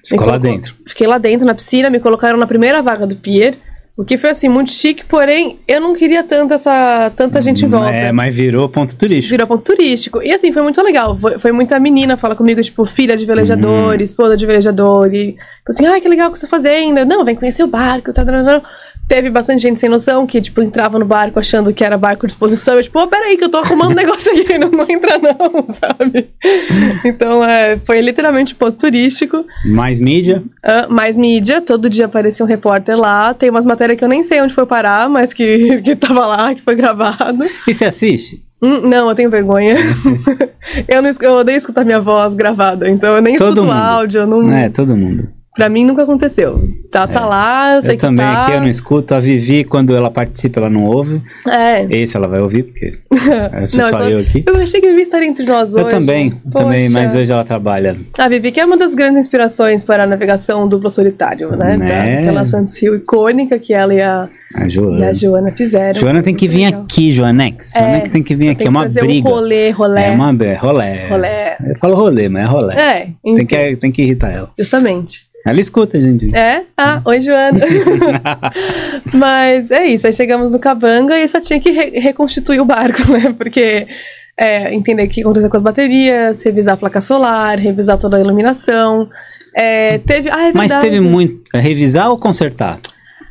Ficou me lá colocou- dentro. Fiquei lá dentro na piscina, me colocaram na primeira vaga do pier. O que foi assim, muito chique, porém, eu não queria tanto essa, tanta gente em volta. É, mas virou ponto turístico. Virou ponto turístico. E assim, foi muito legal. Foi, foi muita menina fala comigo, tipo, filha de velejador, Uhum. esposa de velejador. E assim, ai, que legal que você tá fazendo. Eu, Não, vem conhecer o barco. Tá, tá, tá, tá. Teve bastante gente sem noção que, tipo, entrava no barco achando que era barco de exposição. Eu, tipo, oh, peraí, que eu tô arrumando um negócio aqui. Não, não entra, não, sabe? Então, é, foi literalmente ponto turístico. Mais mídia. Ah, mais mídia, todo dia aparecia um repórter lá. Tem umas matérias que eu nem sei onde foi parar, mas que, que tava lá, que foi gravado. E você assiste? Hum, não, eu tenho vergonha. eu, não, eu odeio escutar minha voz gravada, então eu nem Todo escuto mundo. áudio. eu Não, É, todo mundo. Pra mim nunca aconteceu. Tá, tá lá, eu sei Eu que também tá. aqui eu não escuto. A Vivi, quando ela participa, ela não ouve. É. Esse ela vai ouvir, porque é Não, só então- eu aqui. Eu achei que a Vivi estaria entre nós hoje. Eu também, Poxa. também, mas hoje ela trabalha. A Vivi que é uma das grandes inspirações para a navegação dupla solitário, né? Né? Aquela Santos Rio icônica que ela e a, A e Joana. a Joana fizeram. Joana tem que vir legal. aqui, Joanex. É, Joanex tem que vir aqui. É uma que briga. um rolê, rolê. É uma é rolé. Rolé. Eu falo rolê, mas é rolé. É, Tem, que, tem que irritar ela. justamente. Ela escuta, gente. É? Ah, oi, Joana. Mas é isso, aí chegamos no Cabanga e só tinha que re- reconstituir o barco, né? Porque é, entender o que aconteceu com as baterias, revisar a placa solar, revisar toda a iluminação. É, teve. Ah, é Mas teve muito. Revisar ou consertar?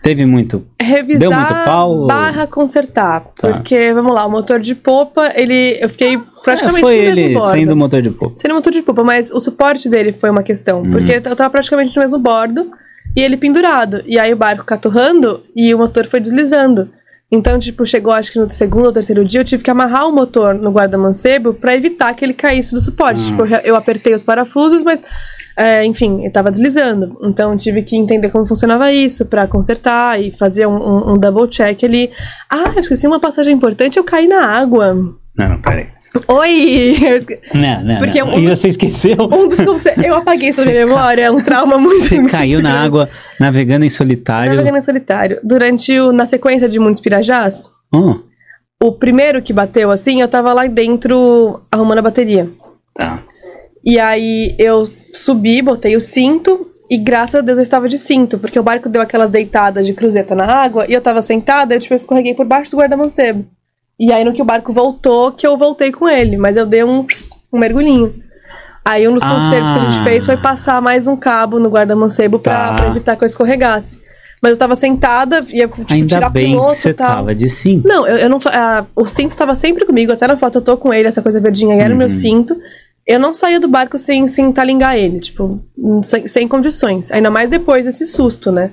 Teve muito. Revisar Deu muito pau? barra consertar. Tá. Porque, vamos lá, o motor de popa, ele. Eu fiquei praticamente É, foi no mesmo ele bordo. sendo motor de popa. Seria motor de popa, mas o suporte dele foi uma questão. Hum. Porque eu tava praticamente no mesmo bordo e ele pendurado. E aí o barco caturrando e o motor foi deslizando. Então, tipo, chegou acho que no segundo ou terceiro dia eu tive que amarrar o motor no guarda-mancebo pra evitar que ele caísse do suporte. Ah. Tipo, eu apertei os parafusos, mas, é, enfim, ele tava deslizando. Então, tive que entender como funcionava isso pra consertar e fazer um, um- um double check ali. Ah, eu esqueci uma passagem importante, eu caí na água. Não, não, peraí. Oi! Esque- Não, não. Porque não. um E você esqueceu? um dos Eu apaguei isso da minha memória, é um trauma muito. Você caiu na água navegando em solitário. Navegando em solitário. Durante o. Na sequência de Muitos Pirajás, Oh, o primeiro que bateu assim, eu tava lá dentro arrumando a bateria. tá. E aí eu subi, botei o cinto. E graças a Deus eu estava de cinto, porque o barco deu aquelas deitadas de cruzeta na água e eu tava sentada, eu tipo escorreguei por baixo do guarda-mancebo. E aí no que o barco voltou, que eu voltei com ele, mas eu dei um, um mergulhinho. Aí um dos Ah. conselhos que a gente fez foi passar mais um cabo no guarda-mancebo pra, Tá. pra evitar que eu escorregasse. Mas eu tava sentada, ia tipo, Ainda tirar bem piloto que você tal. tava de cinto. Não, eu, eu não. ah, o cinto tava sempre comigo, até na foto eu tô com ele, essa coisa verdinha era o meu Uhum. cinto. Eu não saía do barco sem, sem talingar ele, tipo, sem, sem condições. Ainda mais depois desse susto, né?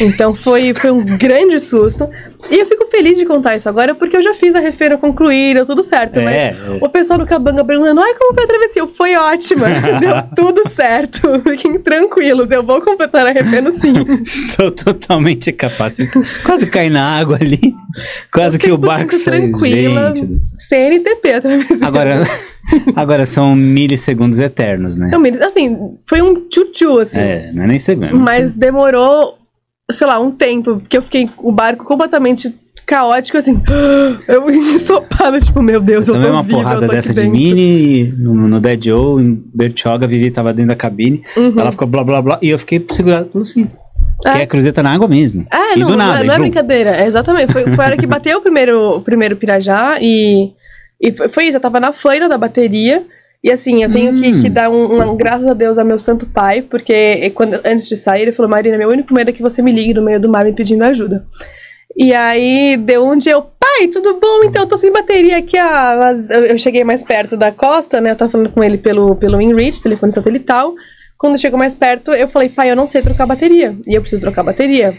Então foi, foi um grande susto. E eu fico feliz de contar isso agora porque eu já fiz a refeira concluir, deu tudo certo. É, mas o pessoal do Cabanga perguntando: ai, como foi a travessia? Foi ótima, deu tudo certo. Fiquem tranquilos, eu vou completar a refeira sim. Estou totalmente capaz. Quase cair na água ali. Quase que o barco saiu. tranquila. Gente, CNTP a travessia. agora, agora são milissegundos eternos, né? São mil- assim, foi um tchutchu, assim. É, não é nem segundo. Mas demorou, sei lá, um tempo, porque eu fiquei o barco completamente caótico, assim. Eu ensopada, tipo, meu Deus, eu, Eu tô uma viva, porrada eu tô dessa de mini no, no Dead Joe, em Bertioga, a Vivi tava dentro da cabine. Uhum. Ela ficou blá blá blá. E eu fiquei segurado pelo sim. É. Que é cruzeta na água mesmo. É, e não, do nada. não, é, não é brincadeira. É, exatamente. Foi, foi a hora que bateu o primeiro, o primeiro Pirajá e, e foi- isso. Eu tava na feira da bateria. E assim, eu tenho que, Hum. que dar um, um graças a Deus ao meu santo pai, porque quando, antes de sair, ele falou: Marina, meu único medo é que você me ligue no meio do mar me pedindo ajuda. E aí deu um dia eu, pai, tudo bom? Então eu tô sem bateria aqui. Ah, mas eu, eu cheguei mais perto da costa, né? Eu tava falando com ele pelo, pelo InReach, telefone satelital. Quando chegou mais perto, eu falei, pai, eu não sei trocar bateria. E eu preciso trocar bateria.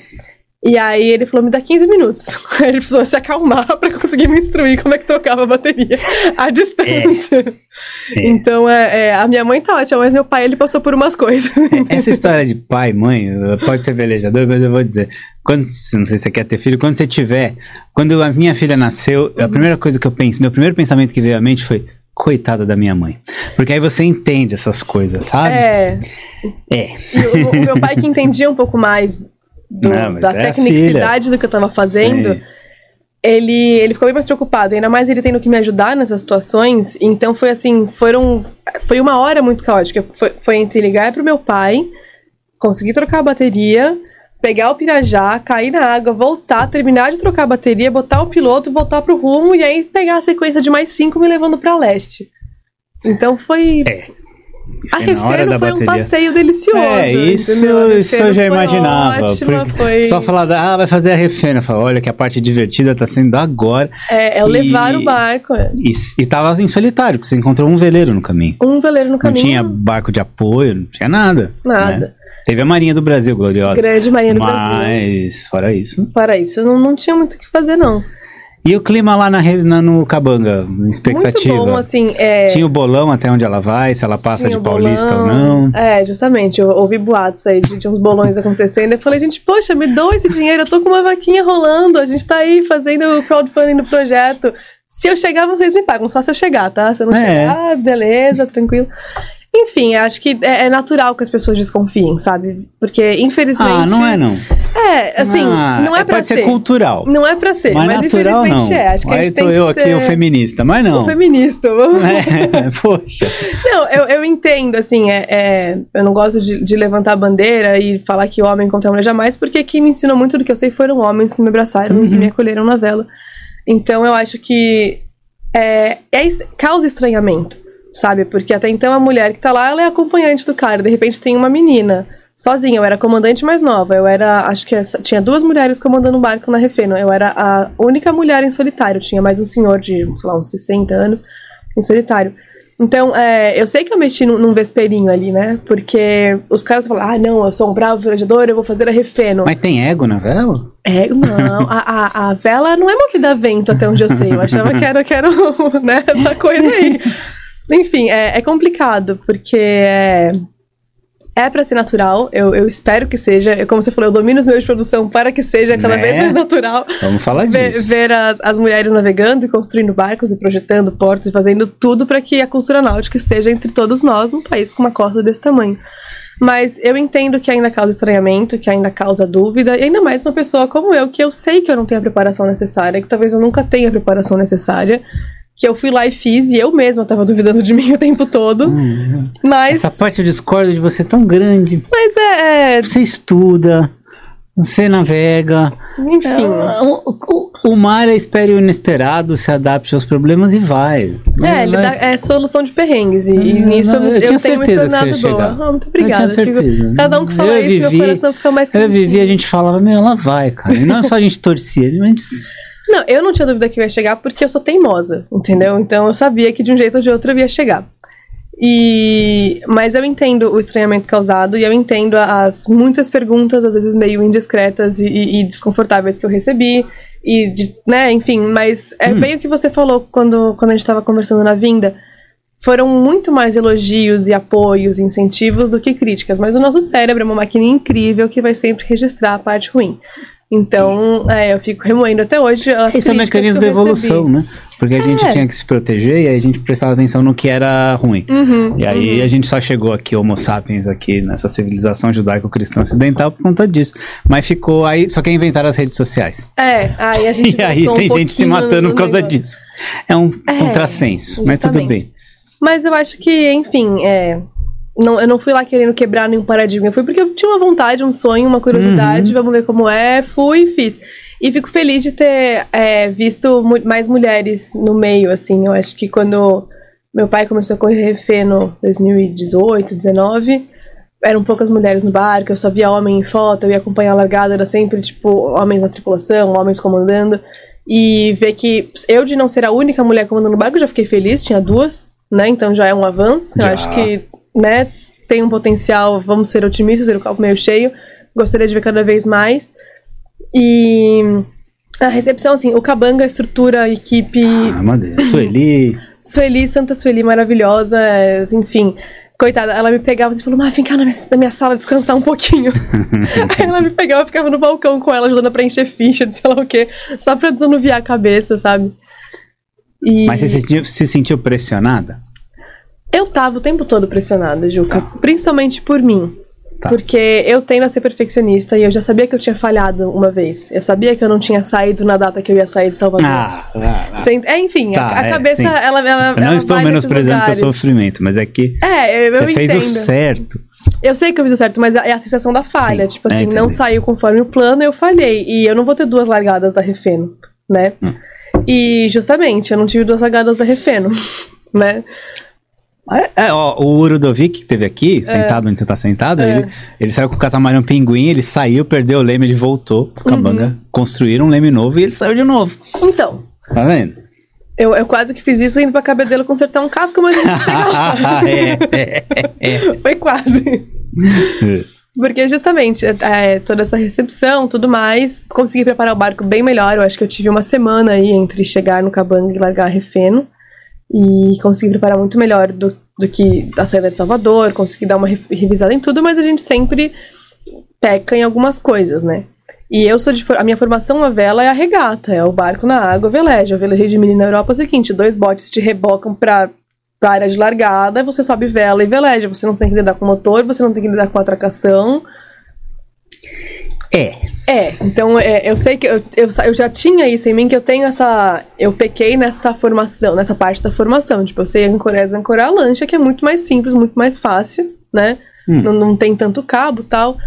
E aí ele falou, me dá 15 minutos. Aí ele precisou se acalmar pra conseguir me instruir como é que trocava a bateria à distância. É. Então, é, é, a minha mãe tá ótima, mas meu pai, ele passou por umas coisas. Essa história de pai, mãe, pode ser velejador, mas eu vou dizer. Quando, não sei se você quer ter filho, quando você tiver. Quando a minha filha nasceu, Uhum. a primeira coisa que eu pensei, meu primeiro pensamento que veio à mente foi. Coitada da minha mãe. Porque aí você entende essas coisas, sabe? É. É. E o, o meu pai que entendia um pouco mais do- Não, da é tecnicidade do que eu tava fazendo, Sim. ele, ele ficou bem mais preocupado, ainda mais ele tendo que me ajudar nessas situações. Então foi assim, foram. Foi uma hora muito caótica. Foi, foi entre ligar pro meu pai, conseguir trocar a bateria, pegar o pirajá, cair na água, voltar, terminar de trocar a bateria, botar o piloto, voltar pro rumo e aí pegar a sequência de mais cinco me levando pra leste. Então foi. É. A hora Refeno foi um passeio delicioso. É, isso, isso eu Refeno já imaginava. Ótima, foi... Só falar, da, ah, vai fazer a refena. Fala, olha que a parte divertida tá sendo agora. É, é o E- levar o barco. é. E, e tava em solitário, porque você encontrou um veleiro no caminho. Um veleiro no Não caminho. tinha barco de apoio, não tinha nada. Nada. né? Teve a Marinha do Brasil, gloriosa. Grande Marinha do Brasil. Mas, fora isso. Para isso, não, não tinha muito o que fazer, não. E o clima lá na, na- no Cabanga? Expectativa? Muito bom, assim. É, Tinha o bolão até onde ela vai, se ela passa tinha de paulista bolão. ou não. É, justamente. Eu ouvi boatos aí de, de uns bolões acontecendo. Eu falei, gente, poxa, me dou esse dinheiro. Eu tô com uma vaquinha rolando. A gente tá aí fazendo o crowdfunding do projeto. Se eu chegar, vocês me pagam. Só se eu chegar, tá? Se eu não É. chegar, beleza, tranquilo. Enfim, acho que é, é natural que as pessoas desconfiem, sabe? Porque, infelizmente. Ah, não é não. É, assim, Ah, não é pra Pode ser. ser cultural. Não é pra ser, mas, mas, natural infelizmente não. é. Acho que a Aí gente tô eu aqui, ser o feminista, mas não. o feminista. vamos- É, poxa. Não, eu, eu entendo, assim, é, é, eu não gosto de, de levantar a bandeira e falar que homem contra mulher jamais, porque quem me ensinou muito do que eu sei foram homens que me abraçaram Uhum. e me acolheram na vela. Então eu acho que é, é causa estranhamento, sabe? Porque até então a mulher que tá lá, ela é acompanhante do cara, de repente tem uma menina. Sozinha, eu era comandante mais nova. Eu era, acho que tinha duas mulheres comandando um barco na Refeno. Eu era a única mulher em solitário. Tinha mais um senhor de, sei lá, uns 60 anos em solitário. Então, é, eu sei que eu mexi num, num vesperinho ali, né? Porque os caras falam, ah, não, eu sou um bravo velejador, eu vou fazer a refeno. Mas tem ego na vela? É, não, a, a, a vela não é movida a vento, até onde eu sei. Eu achava que era, que era né, essa coisa aí. Enfim, é, é complicado, porque é, é pra ser natural, eu, eu espero que seja. Eu, Como você falou, eu domino os meios de produção para que seja cada Né? vez mais natural Vamos falar ver, disso. ver as, as mulheres navegando e construindo barcos e projetando portos e fazendo tudo para que a cultura náutica esteja entre todos nós num país com uma costa desse tamanho. Mas eu entendo que ainda causa estranhamento, que ainda causa dúvida, e ainda mais uma pessoa como eu, que eu sei que eu não tenho a preparação necessária, que talvez eu nunca tenha a preparação necessária, que eu fui lá e fiz, e eu mesma estava duvidando de mim o tempo todo. Hum, Mas, Essa parte eu discordo de você tão grande. mas é, é, Você estuda, você navega. enfim. O, o- o mar é espere o inesperado, se adapte aos problemas e vai. É, ele dá, é solução de perrengues. E, e Hum, nisso eu eu, tinha tenho certeza tornado boa. chegar. Ah, muito obrigada. Eu tinha Fico- certeza. Cada um que fala Eu isso, vivi- meu coração fica mais Eu quentinho. vivi, a gente falava, meu, ela vai, cara. E não é só a gente torcia, a gente. Não, eu não tinha dúvida que eu ia chegar porque eu sou teimosa, entendeu? Então eu sabia que de um jeito ou de outro eu ia chegar. E, mas eu entendo o estranhamento causado e eu entendo as muitas perguntas, às vezes meio indiscretas e, e, e desconfortáveis que eu recebi. E, de, né, enfim, mas é Hum. bem o que você falou quando, quando a gente estava conversando na vinda. Foram muito mais elogios e apoios, incentivos do que críticas. Mas o nosso cérebro é uma máquina incrível que vai sempre registrar a parte ruim. Então, é, eu fico remoendo até hoje. Esse é o mecanismo da evolução, né? Porque a gente É. tinha que se proteger e aí a gente prestava atenção no que era ruim. Uhum, E aí uhum. a gente só chegou aqui, Homo sapiens, aqui nessa civilização judaico-cristã ocidental por conta disso. Mas ficou aí, só que inventaram as redes sociais. É, aí a gente E aí voltou um tem gente se matando por causa negócio. disso. É um É, contrassenso, mas tudo bem. Mas eu acho que, enfim, é. Não, eu não fui lá querendo quebrar nenhum paradigma. Eu fui porque eu tinha uma vontade, um sonho, uma curiosidade. Uhum. Vamos ver como é. Fui e fiz. E fico feliz de ter é, visto mais mulheres no meio, assim. Eu acho que quando meu pai começou a correr refê no 2018, 19, eram poucas mulheres no barco. Eu só via homem em foto. Eu ia acompanhar a largada. Era sempre, tipo, homens na tripulação, homens comandando. E ver que eu, de não ser a única mulher comandando o barco, eu já fiquei feliz. Tinha duas, né? Então já é um avanço. Eu Já. acho que, né, tem um potencial. Vamos ser otimistas, ter o copo meio cheio. Gostaria de ver cada vez mais. E a recepção, assim, o Cabanga, a estrutura, a equipe. Ah, Madeira. Sueli. Sueli, Santa Sueli, maravilhosa, enfim. Coitada, ela me pegava e falou, mas vem cá na minha, na minha sala descansar um pouquinho. Aí ela me pegava e ficava no balcão com ela, ajudando a preencher ficha, de sei lá o quê, só pra desanuviar a cabeça, sabe? E Mas você se sentiu, se sentiu pressionada? Eu tava o tempo todo pressionada, Juca, principalmente por mim. Tá. Porque eu tendo a ser perfeccionista e eu já sabia que eu tinha falhado uma vez. Eu sabia que eu não tinha saído na data que eu ia sair de Salvador. Ah, ah, ah. Sem- é, enfim, Tá, a, a é, cabeça, sim. ela, ela. Eu não ela estou menosprezando seu sofrimento, mas é que É, eu, você eu fez entendo. o certo. Eu sei que eu fiz o certo, mas é a sensação da falha. Sim, tipo é, assim, não entendi. saiu conforme o plano, eu falhei. E eu não vou ter duas largadas da Refeno, né? Hum. E justamente, eu não tive duas largadas da Refeno, né? É, é, ó, o Urudovic que teve aqui, sentado onde você tá sentado, É. ele, ele saiu com o catamarã pinguim, ele saiu, perdeu o leme, ele voltou pro Cabanga, Uhum. construíram um leme novo e ele saiu de novo. Então, Tá vendo? eu, eu quase que fiz isso indo pra Cabedelo consertar um casco, mas gente chega lá. é, é, é, Foi quase. é. Porque justamente, é, toda essa recepção, tudo mais, consegui preparar o barco bem melhor. Eu acho que eu tive uma semana aí entre chegar no Cabanga e largar Refeno. E consegui preparar muito melhor do, do que a saída de Salvador, consegui dar uma re- revisada em tudo, mas a gente sempre peca em algumas coisas, né? E eu sou de. A minha formação na vela é a regata, é o barco na água, veleja. Eu velejei de mini na Europa é o seguinte: dois botes te rebocam pra, pra área de largada, você sobe vela e veleja. Você não tem que lidar com motor, você não tem que lidar com atracação. É. É, então é, eu sei que eu, eu, eu já tinha isso em mim, que eu tenho essa. Eu pequei nessa formação, nessa parte da formação. Tipo, eu sei ancorar, ancorar a lancha, que é muito mais simples, muito mais fácil, né? Hum. Não, não tem tanto cabo e tal.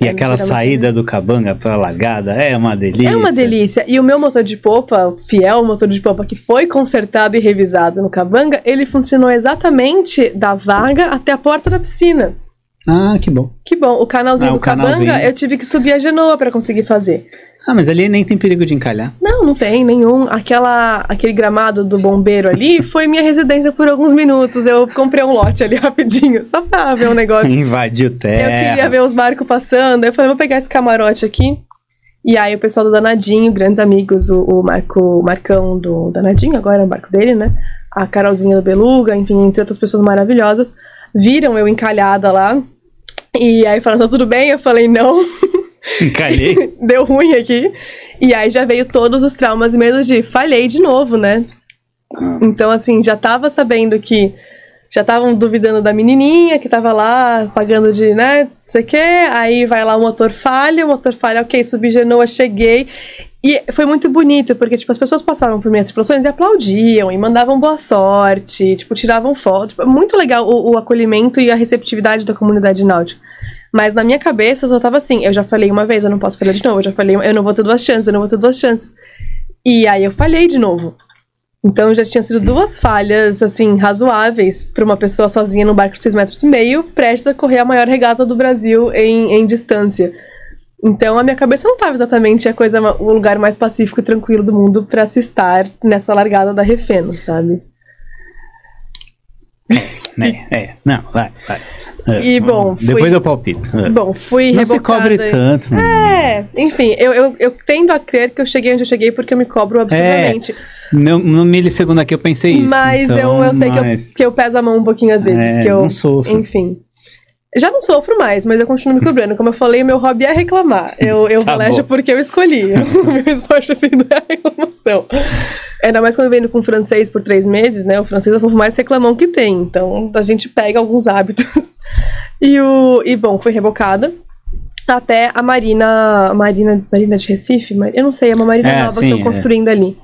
E É, aquela saída do Cabanga pra lagada é uma delícia. É uma delícia. E o meu motor de popa, o fiel motor de popa que foi consertado e revisado no Cabanga, ele funcionou exatamente da vaga até a porta da piscina. Ah, que bom. Que bom, o canalzinho Ah, do Cabanga eu tive que subir a genoa pra conseguir fazer. Ah, mas ali nem tem perigo de encalhar. Não, não tem nenhum. Aquela, aquele gramado do bombeiro ali foi minha residência por alguns minutos. Eu comprei um lote ali rapidinho, só pra ver um negócio. Invadiu Eu terra. queria ver os barcos passando. Eu falei, vou pegar esse camarote aqui. E aí o pessoal do Danadinho, grandes amigos, o, o Marco, o Marcão do Danadinho, agora é o barco dele, né? A Carolzinha do Beluga, enfim, entre outras pessoas maravilhosas, viram eu encalhada lá. E aí falaram, tá tudo bem? Eu falei, não. Encalhei. deu ruim aqui. E aí já veio todos os traumas e medos de falhei de novo, né? Então, assim, já tava sabendo que. Já estavam duvidando da menininha que tava lá pagando de, né, não sei o quê. Aí vai lá o motor falha, o motor falha, ok, subi Genoa, cheguei. E foi muito bonito, porque, tipo, as pessoas passavam por minhas explosões e aplaudiam, e mandavam boa sorte, tipo, tiravam fotos. Tipo, muito legal o, o acolhimento e a receptividade da comunidade náutica. Mas na minha cabeça eu só tava assim, eu já falei uma vez, eu não posso falhar de novo, eu já falei, eu não vou ter duas chances, eu não vou ter duas chances. E aí eu falhei de novo. Então já tinham sido duas falhas, assim, razoáveis para uma pessoa sozinha num barco de 6 metros e meio, prestes a correr a maior regata do Brasil em, em distância. Então a minha cabeça não tava exatamente a coisa, o lugar mais pacífico e tranquilo do mundo para se estar nessa largada da Refeno, sabe? né? É, não, vai, vai. É, E, bom, fui- Depois eu palpito. É. Bom, fui não se cobre e- tanto. mano. É, enfim, eu, eu, eu tendo a crer que eu cheguei onde eu cheguei porque eu me cobro absurdamente. Meu, no milissegundo aqui eu pensei isso. mas então, eu, eu sei que eu, mas- que eu peso a mão um pouquinho às vezes. É, que eu, não sofro. Enfim. Já não sofro mais, mas eu continuo me cobrando. Como eu falei, meu hobby é reclamar. Eu, eu Tá velejo porque eu escolhi. O meu esporte preferido é a reclamação. Ainda mais quando eu venho com francês por três meses, né? O francês é o povo mais reclamão que tem. Então a gente pega alguns hábitos. E, o, e bom, fui rebocada. Até a Marina. Marina, Marina de Recife? Eu não sei, é uma Marina É, nova sim, que eu é. construindo ali.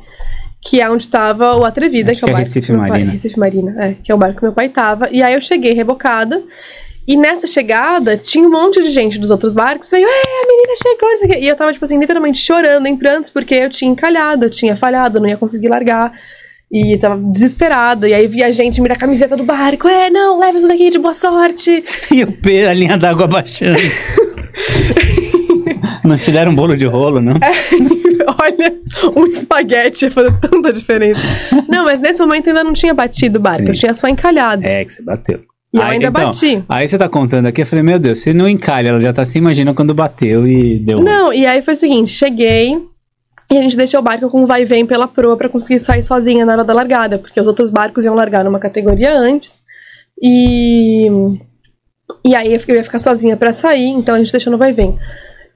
Que é onde tava o Atrevida, Acho que é o que é barco Recife que meu pai- Marina. Recife Marina, é, que é o barco que meu pai tava. E aí eu cheguei rebocada. E nessa chegada, tinha um monte de gente dos outros barcos. Veio, é, a menina chegou. não sei o quê." E eu tava, tipo assim, literalmente chorando em prantos, porque eu tinha encalhado, eu tinha falhado, eu não ia conseguir largar. E tava desesperada. E aí via gente me dar a camiseta do barco. É, não, leva isso daqui de boa sorte. E o pe- a linha d'água baixando. não te deram um bolo de rolo, não? Olha, um espaguete ia fazer tanta diferença. Não, mas nesse momento eu ainda não tinha batido o barco, Sim. eu tinha só encalhado. É, que você bateu. E eu Aí, ainda então, bati. Aí você tá contando aqui, eu falei, meu Deus, se não encalha, ela já tá se imaginando quando bateu e deu. ruim. Não, e aí foi o seguinte: cheguei e a gente deixou o barco com vai e vem pela proa pra conseguir sair sozinha na hora da largada, porque os outros barcos iam largar numa categoria antes. E. E aí eu ia ficar sozinha pra sair, então a gente deixou no vai e vem.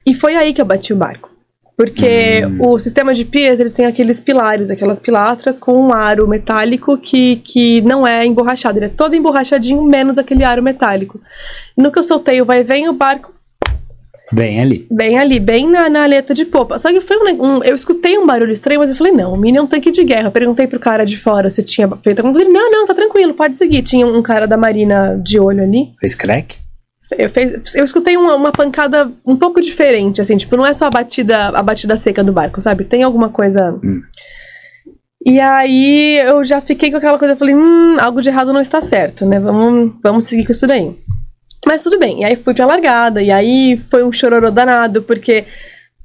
E foi aí que eu bati o barco. Porque Hum. o sistema de pias, ele tem aqueles pilares, aquelas pilastras com um aro metálico que, que não é emborrachado. Ele é todo emborrachadinho, menos aquele aro metálico. No que eu soltei o vai vem, o barco Bem ali. Bem ali, bem na, na aleta de popa. Só que foi um, um- Eu escutei um barulho estranho, mas eu falei, não, o Mini é um tanque de guerra. Eu perguntei pro cara de fora se tinha feito alguma coisa. Não, não, tá tranquilo, pode seguir. Tinha um cara da Marina de olho ali. Fez crack? Eu, fez- eu escutei uma, uma pancada um pouco diferente, assim, tipo, não é só a batida, a batida seca do barco, sabe? Tem alguma coisa. Hum. E aí eu já fiquei com aquela coisa, eu falei, hum, algo de errado não está certo, né? Vamos, vamos seguir com isso daí. Mas tudo bem, e aí fui pra largada, e aí foi um chororô danado, porque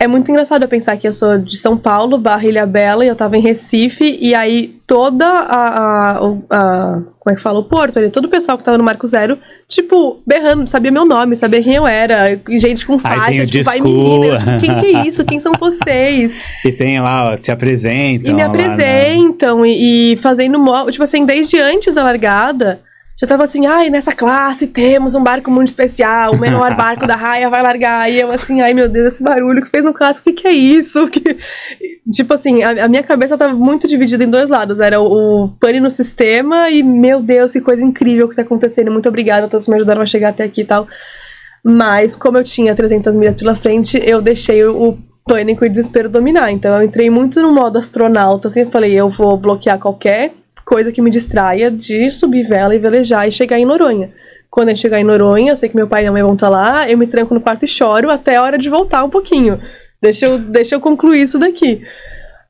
é muito engraçado eu pensar que eu sou de São Paulo, barra Ilha Bela, e eu tava em Recife, e aí toda a, a, a- como é que fala, o porto ali, todo o pessoal que tava no Marco Zero, tipo, berrando, sabia meu nome, sabia quem eu era, gente com faixa, tipo, vai menina, eu, tipo, quem que é isso, quem são vocês? E tem lá, ó, te apresentam. E me lá, né? apresentam e, e fazendo tipo assim, desde antes da largada, já tava assim, ai, nessa classe temos um barco muito especial, o menor barco da raia vai largar. E eu assim, ai meu Deus, esse barulho que fez no clássico, o que, que é isso? Que... Tipo assim, a, a minha cabeça tava muito dividida em dois lados. Era o, o pane no sistema e, meu Deus, que coisa incrível que tá acontecendo. Muito obrigada a todos que me ajudaram a chegar até aqui e tal. Mas, como eu tinha 300 milhas pela frente, eu deixei o, o pânico e desespero dominar. Então, eu entrei muito no modo astronauta, assim, eu falei, eu vou bloquear qualquer coisa que me distraia de subir vela e velejar e chegar em Noronha. Quando a gente chegar em Noronha, eu sei que meu pai e minha mãe vão estar lá, eu me tranco no quarto e choro até a hora de voltar um pouquinho. Deixa eu, deixa eu concluir isso daqui.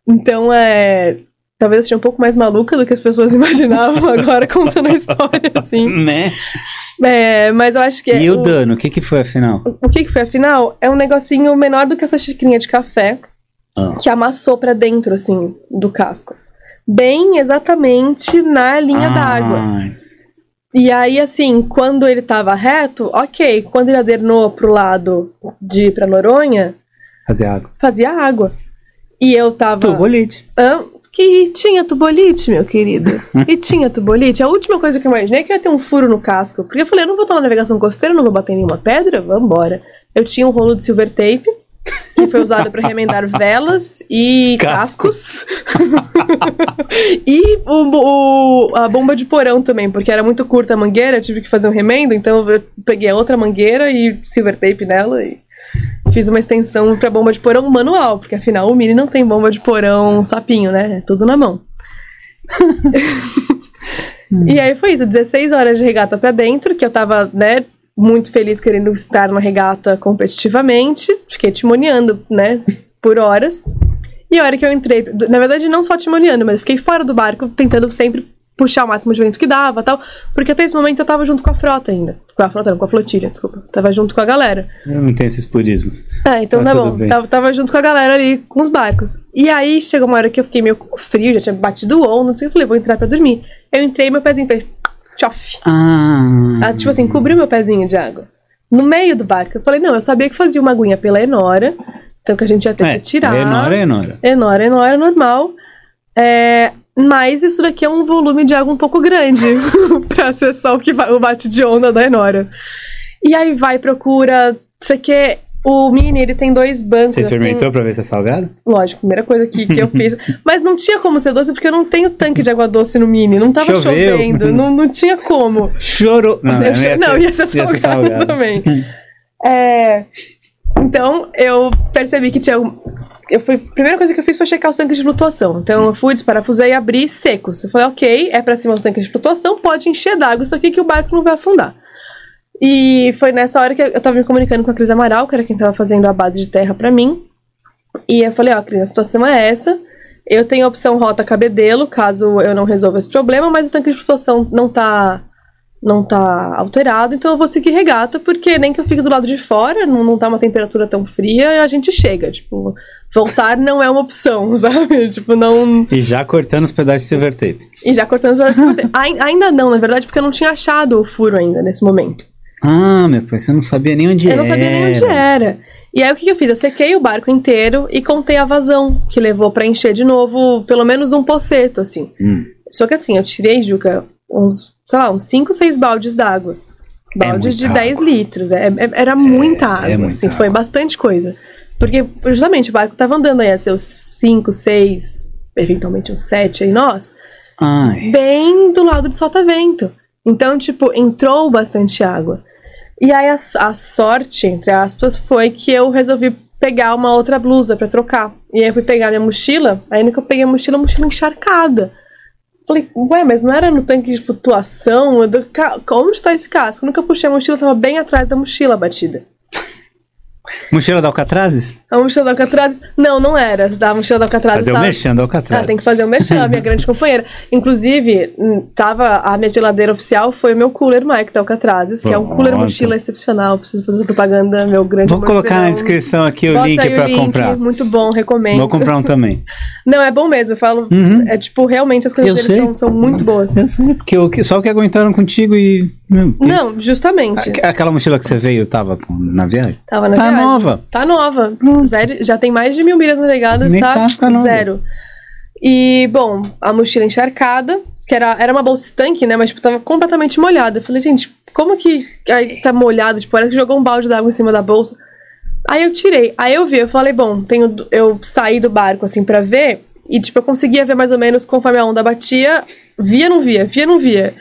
Então, é... Talvez eu seja um pouco mais maluca do que as pessoas imaginavam agora contando a história, assim. Né? É, mas eu acho que... E o o- dano, o que que foi afinal? o que, que foi afinal? É um negocinho menor do que essa xicrinha de café Ah. que amassou pra dentro, assim, do casco. Bem exatamente na linha d'água. Ai. E aí, assim, quando ele tava reto, ok. Quando ele adernou pro lado de ir pra Noronha, Fazer água. fazia água. E eu tava. Tubolite. Hã? que tinha tubolite, meu querido. E tinha tubolite. A última coisa que eu imaginei é que ia ter um furo no casco. Porque eu falei, eu não vou estar na navegação costeira, não vou bater em nenhuma pedra, vambora. Eu tinha um rolo de silver tape, que foi usado para remendar velas e cascos. e o, o- a bomba de porão também, porque era muito curta a mangueira, eu tive que fazer um remendo, então eu peguei a outra mangueira e silver tape nela e fiz uma extensão pra bomba de porão manual, porque afinal o Mini não tem bomba de porão sapinho, né? É tudo na mão. e aí foi isso, 16 horas de regata pra dentro, que eu tava, né, muito feliz querendo estar na regata competitivamente. Fiquei timoneando, né, por horas. E a hora que eu entrei, na verdade não só timoneando, mas eu fiquei fora do barco, tentando sempre puxar o máximo de vento que dava tal, porque até esse momento eu tava junto com a frota ainda. Com a frota, não, com a flotilha, desculpa. Tava junto com a galera. Eu não tenho esses purismos. Ah, então Tá tá, bom. Tava, tava junto com a galera ali, com os barcos. E aí chegou uma hora que eu fiquei meio com frio, já tinha batido o on, não sei o que. Eu falei, vou entrar pra dormir. Eu entrei, meu pezinho fez. Tchof. Ah. Ah, tipo assim, cobriu meu pezinho de água. No meio do barco. Eu falei, não, eu sabia que fazia uma aguinha pela Enora, então que a gente ia ter É, que tirar. Enora, Enora. Enora, Enora, normal. É, mas isso daqui é um volume de água um pouco grande pra acessar o, que o bate de onda da Enora. E aí vai, procura. Você quer. O Mini, ele tem dois bancos. Você assim, experimentou pra ver se é salgado? Lógico, primeira coisa que, que eu fiz. Mas não tinha como ser doce porque eu não tenho tanque de água doce no Mini. Não tava Choveu. chovendo. Não, não tinha como. Chorou. Não, não ia não, ser, ia ser salgado, também. É, então, eu percebi que tinha. Eu fui, a primeira coisa que eu fiz foi checar os tanques de flutuação. Então, eu fui, desparafusei e abri secos. Eu falei, ok, é pra cima dos tanques de flutuação, pode encher d'água isso aqui que o barco não vai afundar. E foi nessa hora que eu tava me comunicando com a Cris Amaral, que era quem tava fazendo a base de terra pra mim. E eu falei, ó, Cris, a situação é essa. Eu tenho a opção rota cabedelo, caso eu não resolva esse problema, mas o tanque de flutuação não tá não tá alterado, então eu vou seguir regata, porque nem que eu fique do lado de fora, não, não tá uma temperatura tão fria, a gente chega. Tipo, voltar não é uma opção, sabe? Tipo, não. E já cortando os pedaços de silver tape. E já cortando pela cima. Ai- Ainda não, na verdade, porque eu não tinha achado o furo ainda nesse momento. Ah, meu pai, você não sabia nem onde Eu era. não sabia nem onde era. E aí o que, que eu fiz? Eu sequei o barco inteiro e contei a vazão, que levou pra encher de novo pelo menos um poceto, assim. Hum, Só que assim, eu tirei, Juca, uns, sei lá, uns 5, 6 baldes d'água. É Baldes de muita 10 água. litros. É, é- era muita água, é muita assim, foi água. bastante coisa. Porque, justamente, o barco tava andando aí a seus 5, 6, eventualmente uns 7 aí nós, Ai. bem do lado de solta-vento. Então, tipo, entrou bastante água. E aí a, a sorte, entre aspas, foi que eu resolvi pegar uma outra blusa pra trocar. E aí eu fui pegar minha mochila, no que eu peguei a mochila, a mochila encharcada. Falei, ué, mas não era no tanque de flutuação? Onde tá esse casco? Nunca puxei a mochila, tava bem atrás da mochila batida. Mochila da Alcatrazes? A mochila da Alcatraz. Não, não era. A mochila da Alcatraz Fazer o estava. merchan da Alcatraz. Ah, tem que fazer o merchan, a minha grande companheira. Inclusive, hum, tava a minha geladeira oficial foi o meu cooler Mike da Alcatrazes, que é um cooler Pronto. mochila excepcional. Preciso fazer propaganda, meu grande Vou colocar na descrição aqui o Bota link o link, comprar. Muito bom, recomendo. Vou comprar um também. Não, é bom mesmo, eu falo. Uhum. É tipo, realmente as coisas Eu deles são, são muito boas. Eu sei, porque o que- só o que aguentaram contigo e. meu, Não, justamente. Aqu- Aquela mochila que você veio tava com- na viagem? Tava na Tá viagem. nova. Tá nova. Zero, já tem mais de mil milhas navegadas, Nem tá, tá, tá nova. zero. E, bom, a mochila encharcada, que era, era uma bolsa estanque, né? Mas, tipo, tava completamente molhada. Eu falei, gente, como que aí tá molhado? Tipo, parece que jogou um balde d'água em cima da bolsa. Aí eu tirei. Aí eu vi, eu falei, bom, tenho, eu saí do barco, assim, pra ver. E, tipo, eu conseguia ver mais ou menos conforme a onda batia. Via, não via, via, não via.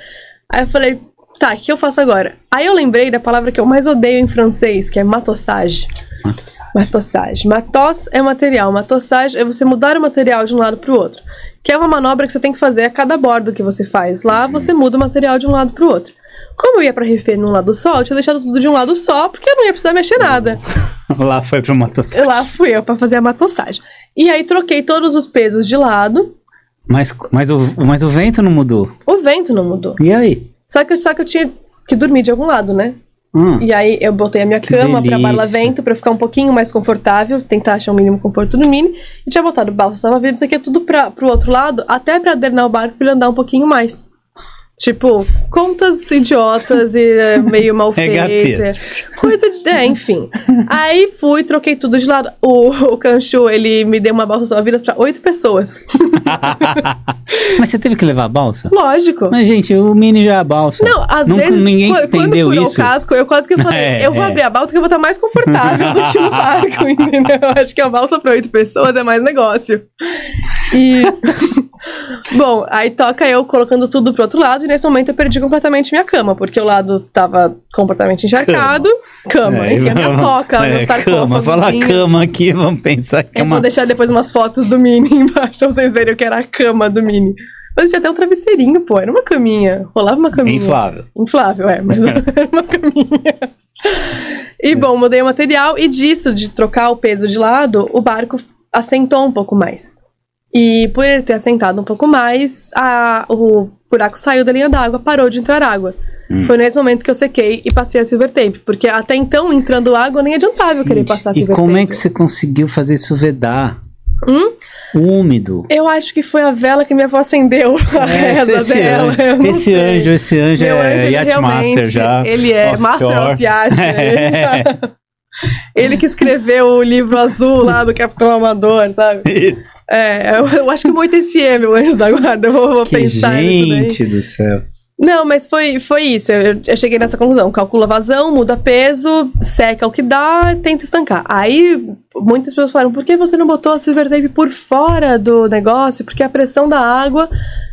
Aí eu falei, tá, o que eu faço agora? Aí eu lembrei da palavra que eu mais odeio em francês, que é matossage. Mata, sabe? Matossage. Matos é material. Matossage é você mudar o material de um lado para o outro. Que é uma manobra que você tem que fazer a cada bordo que você faz. Lá você muda o material de um lado para o outro. Como eu ia para refer num lado só, eu tinha deixado tudo de um lado só, porque eu não ia precisar mexer nada. Lá foi pro. Eu lá fui eu para fazer a matossagem. E aí troquei todos os pesos de lado. Mas, mas, o, mas o vento não mudou. O vento não mudou. E aí? Só que, só que eu tinha que dormir de algum lado, né? Hum, E aí eu botei a minha cama pra delícia. barla vento pra eu ficar um pouquinho mais confortável, tentar achar o mínimo conforto no mini. E tinha botado balsa salva-vidas aqui tudo pra, pro outro lado, até pra adernar o barco pra ele andar um pouquinho mais. Tipo, contas idiotas e é, meio mal Regateira. feitas. Coisa de. É, enfim. Aí fui, troquei tudo de lado. O, o Kanchu, ele me deu uma balsa salva-vidas pra oito pessoas. mas você teve que levar a balsa? Lógico. Mas, gente, o mini já é a balsa. Não, às Nunca- vezes, ninguém qu- quando entendeu furou isso. o casco, eu quase que falei, É, eu vou é. abrir a balsa que eu vou estar mais confortável do que no barco, entendeu? Eu Acho que a balsa para oito pessoas é mais negócio. E... Bom, aí toca eu colocando tudo pro outro lado, e nesse momento eu perdi completamente minha cama, porque o lado tava completamente encharcado. Cama, É, enfim, a minha coca, é, meu sarcófago. Cama, fala cama aqui, vamos pensar que é Eu vou uma. deixar depois umas fotos do Mini embaixo pra vocês verem o que era a cama do Mini. Mas tinha até um travesseirinho, pô, era uma caminha. Rolava uma caminha. Inflável. Inflável, é, mas era uma caminha. E bom, mudei o material e disso, de trocar o peso de lado, o barco assentou um pouco mais. E por ele ter assentado um pouco mais, a- o buraco saiu da linha d'água, parou de entrar água. Hum. Foi nesse momento que eu sequei e passei a silver tape, porque até então, entrando água, nem adiantava eu querer Gente, passar e silver como tape. é que você conseguiu fazer isso vedar? Hum? Úmido. Eu acho que foi a vela que minha avó acendeu a É, reza esse, dela. não esse anjo, esse anjo Meu é anjo, Yacht realmente- Master já. Ele é Master of Yacht. né? Ele, já- ele que escreveu o livro azul lá do Capitão Amador, sabe? Isso. É, eu, acho que muito esse é meu anjo da guarda. Eu vou, vou Que pensar gente do céu. Não, mas foi, foi isso. Eu, eu cheguei nessa conclusão. Calcula vazão, muda peso, seca o que dá, tenta estancar. Aí muitas pessoas falaram: por que você não botou a silver tape por fora do negócio? Porque a pressão da água.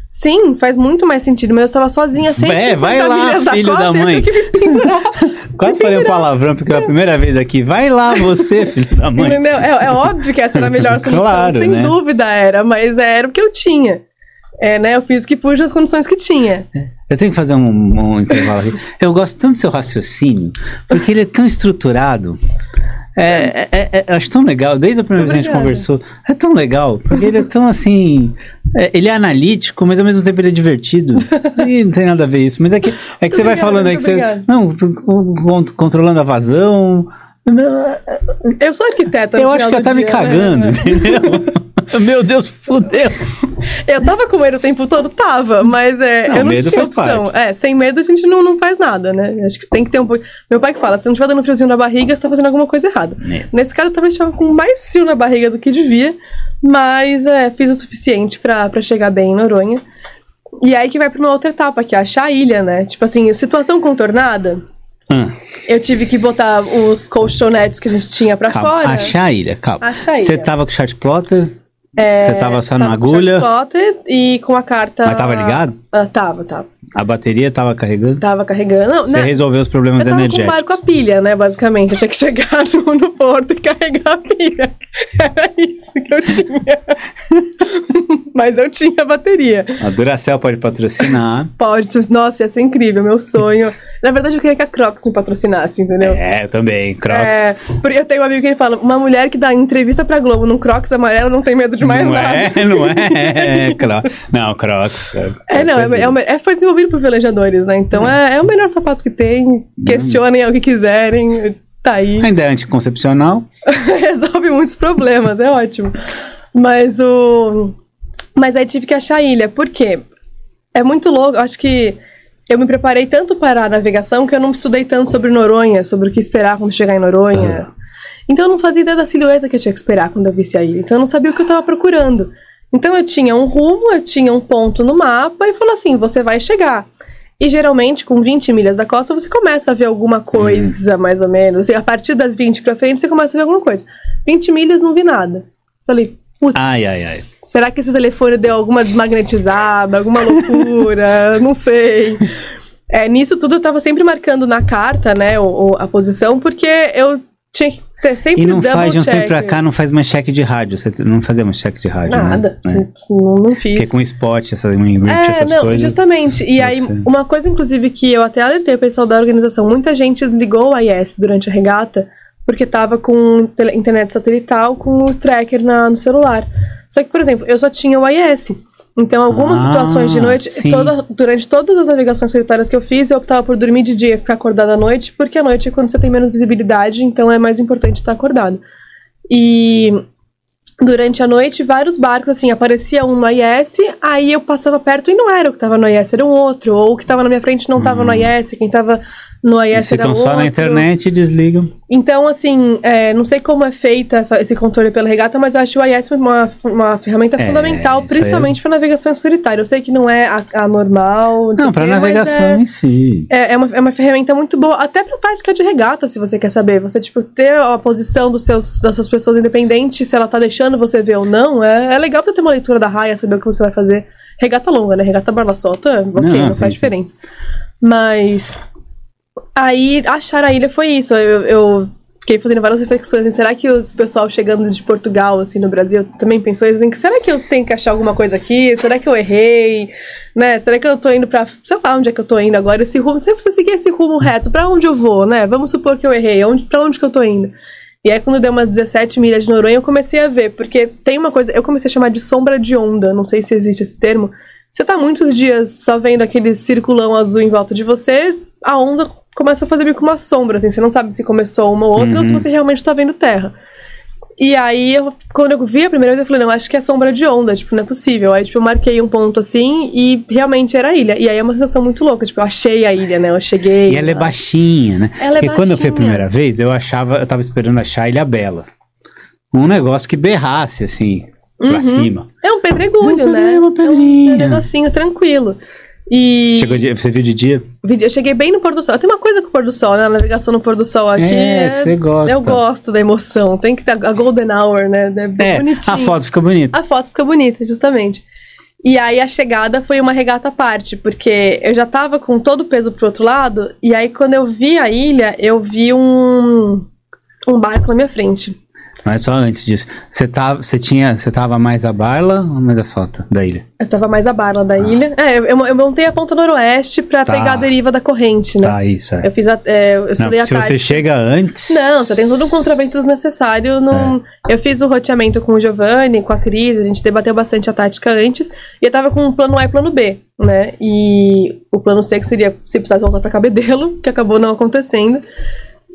Sim, faz muito mais sentido, mas eu estava sozinha, sem É, vai lá, filho da mãe. Eu tive que me pendurar. Quase falei um palavrão, porque é a primeira vez aqui. Vai lá você, filho da mãe. Entendeu? É, é óbvio que essa era a melhor solução, Claro, sem né? dúvida era, mas era o que eu tinha. É, né? Eu fiz o que pude as condições que tinha. Eu tenho que fazer um, um intervalo aqui. Eu gosto tanto do seu raciocínio, porque ele é tão estruturado. É, é, é- eu acho tão legal, desde a primeira vez que a gente conversou. É tão legal, porque ele é tão assim. é, ele é analítico, mas ao mesmo tempo ele é divertido. E não tem nada a ver isso. Mas é que, é que você vai Obrigada, falando aí que muito você. Não, con- controlando a vazão. Eu sou arquiteta. Eu acho que ela tá me dia, cagando, né? entendeu? Meu Deus, fudeu. Eu tava com medo o tempo todo, tava, mas é, Não, eu não medo tinha opção. É, sem medo a gente não, não faz nada, né? Acho que tem que ter um pouco. Meu pai que fala: se não tiver dando friozinho na barriga, você tá fazendo alguma coisa errada. É. Nesse caso, talvez estava com mais frio na barriga do que devia, mas é, fiz o suficiente pra, pra chegar bem em Noronha. E aí que vai pra uma outra etapa, que é achar a ilha, né? Tipo assim, situação contornada. Ah, Eu tive que botar os colchonetes que a gente tinha pra calma. fora. Achar a ilha, calma. Achar a ilha. Você tava com o chart plotter? Você tava só na Tava com agulha? short plotter e com a carta. Mas tava ligado? Ah, tava, tava. A bateria tava carregando? Tava carregando. Não, Você né, resolveu os problemas eu tava com o energéticos. barco a pilha, né, basicamente. Eu tinha que chegar no, no porto e carregar a pilha. Era isso que eu tinha. Mas eu tinha bateria. A Duracell pode patrocinar. Pode, nossa, ia ser incrível, meu sonho. Na verdade, eu queria que a Crocs me patrocinasse, entendeu? É, eu também. Crocs. É, porque eu tenho um amigo que ele fala: uma mulher que dá entrevista pra Globo num Crocs amarelo não tem medo de mais não nada. é, não é. Cro- Não, Crocs. Crocs É, não, Crocs é, é, me- é- foi desenvolvido por velejadores, né? Então é, é o melhor sapato que tem. Questionem o que quiserem. Tá aí. Ainda é anticoncepcional. Resolve muitos problemas, é ótimo. Mas o. Mas aí tive que achar a ilha. Por quê? É muito louco. Acho que eu me preparei tanto para a navegação que eu não estudei tanto sobre Noronha, sobre o que esperar quando chegar em Noronha. Então eu não fazia ideia da silhueta que eu tinha que esperar quando eu visse a ilha. Então eu não sabia o que eu estava procurando. Então eu tinha um rumo, eu tinha um ponto no mapa e falou assim: você vai chegar. E geralmente, com 20 milhas da costa, você começa a ver alguma coisa, mais ou menos. E a partir das 20 pra frente, você começa a ver alguma coisa. 20 milhas, não vi nada. Falei, putz, Ai, ai, ai. será que esse telefone deu alguma desmagnetizada, alguma loucura? não sei. É, nisso tudo eu tava sempre marcando na carta, né, o, o- a posição, porque eu tinha que ter sempre E não faz de um check. tempo pra cá, não faz mais cheque de rádio. Você não fazia mais cheque de rádio. Nada. Né? Não, não fiz. Porque com spot, essa Winrich, É, essas não, coisas. justamente. E aí, Você- uma coisa, inclusive, que eu até alertei o pessoal da organização, muita gente ligou o IS durante a regata, porque tava com internet satelital com o tracker na, no celular. Só que, por exemplo, eu só tinha o IS. Então, algumas Ah, situações de noite, toda- durante todas as navegações solitárias que eu fiz, eu optava por dormir de dia e ficar acordada à noite, porque à noite é quando você tem menos visibilidade, então é mais importante estar acordado. E durante a noite, vários barcos, assim, aparecia um no IS, aí eu passava perto e não era o que tava no IS, era um outro, ou o que tava na minha frente não tava no IS, quem tava no IS era ficam só outro. na internet e desligam. Então, assim, é, não sei como é feita essa- esse controle pela regata, mas eu acho o IS uma, uma ferramenta É, fundamental, principalmente para navegação solitária. Eu sei que não é a, a normal. Não, mas navegação é- em si. é, é, uma, é uma ferramenta muito boa, até pra prática de regata, se você quer saber. Você, tipo, ter a posição dos seus, das suas pessoas independente, se ela tá deixando você ver ou não, é, é legal pra ter uma leitura da raia, saber o que você vai fazer. Regata longa, né? Regata barla solta, ok, Não, não, faz diferença. Mas. Aí, achar a ilha foi isso. Eu, eu fiquei fazendo várias reflexões. Assim, será que os pessoal chegando de Portugal, assim, no Brasil, também pensou assim, que será que eu tenho que achar alguma coisa aqui? Será que eu errei? Né? Será que eu tô indo pra. Sei lá onde é que eu tô indo agora. Esse rumo. Se você seguir esse rumo reto, pra onde eu vou, né? Vamos supor que eu errei. Onde, pra onde que eu tô indo? E aí, quando deu umas 17 milhas de Noronha, eu comecei a ver, porque tem uma coisa, eu comecei a chamar de sombra de onda, não sei se existe esse termo. Você tá muitos dias só vendo aquele circulão azul em volta de você, a onda começa a fazer meio que uma sombra, assim, você não sabe se começou uma ou outra ou se Uhum. você realmente tá vendo terra. E aí, eu, quando eu vi a primeira vez, eu falei, não, acho que é sombra de onda, tipo, não é possível. Aí, tipo, eu marquei um ponto assim e realmente era a ilha. E aí é uma sensação muito louca, tipo, eu achei a ilha, né? Eu cheguei. E ela é lá. baixinha, né? Ela é Porque quando eu fui a baixinha. primeira vez, eu achava, eu tava esperando achar a Ilha Bela. Um negócio que berrasse, assim, pra Uhum. cima. É um pedregulho, É um né? pedre- é uma É um, pedrinha. um negocinho tranquilo. E Chegou de, você viu de dia? eu cheguei bem no pôr do sol. Tem uma coisa com o pôr do sol, né? A navegação no pôr do sol aqui. é, você gosta. Eu gosto da emoção. Tem que ter a golden hour, né? É bem É, bonitinho. a foto fica bonita. A foto fica bonita, justamente. E aí a chegada foi uma regata à parte, porque eu já tava com todo o peso pro outro lado, e aí quando eu vi a ilha, eu vi um, um barco na minha frente. Mas só antes disso, você tava, você tinha, você tava mais a barla ou mais a sota da ilha? Eu tava mais à barra da ilha. É, eu, eu montei a ponta noroeste pra Ah. Tá. pegar a deriva da corrente, né? Tá, isso, é. Eu fiz a. É, eu Não, a se você chega antes... Não, você tem todo um contravento necessário. Num... É. Eu fiz o roteamento com o Giovanni, com a Cris, a gente debateu bastante a tática antes. E eu tava com um plano A e plano B, né? E o plano C que seria se precisasse voltar pra Cabedelo, que acabou não acontecendo.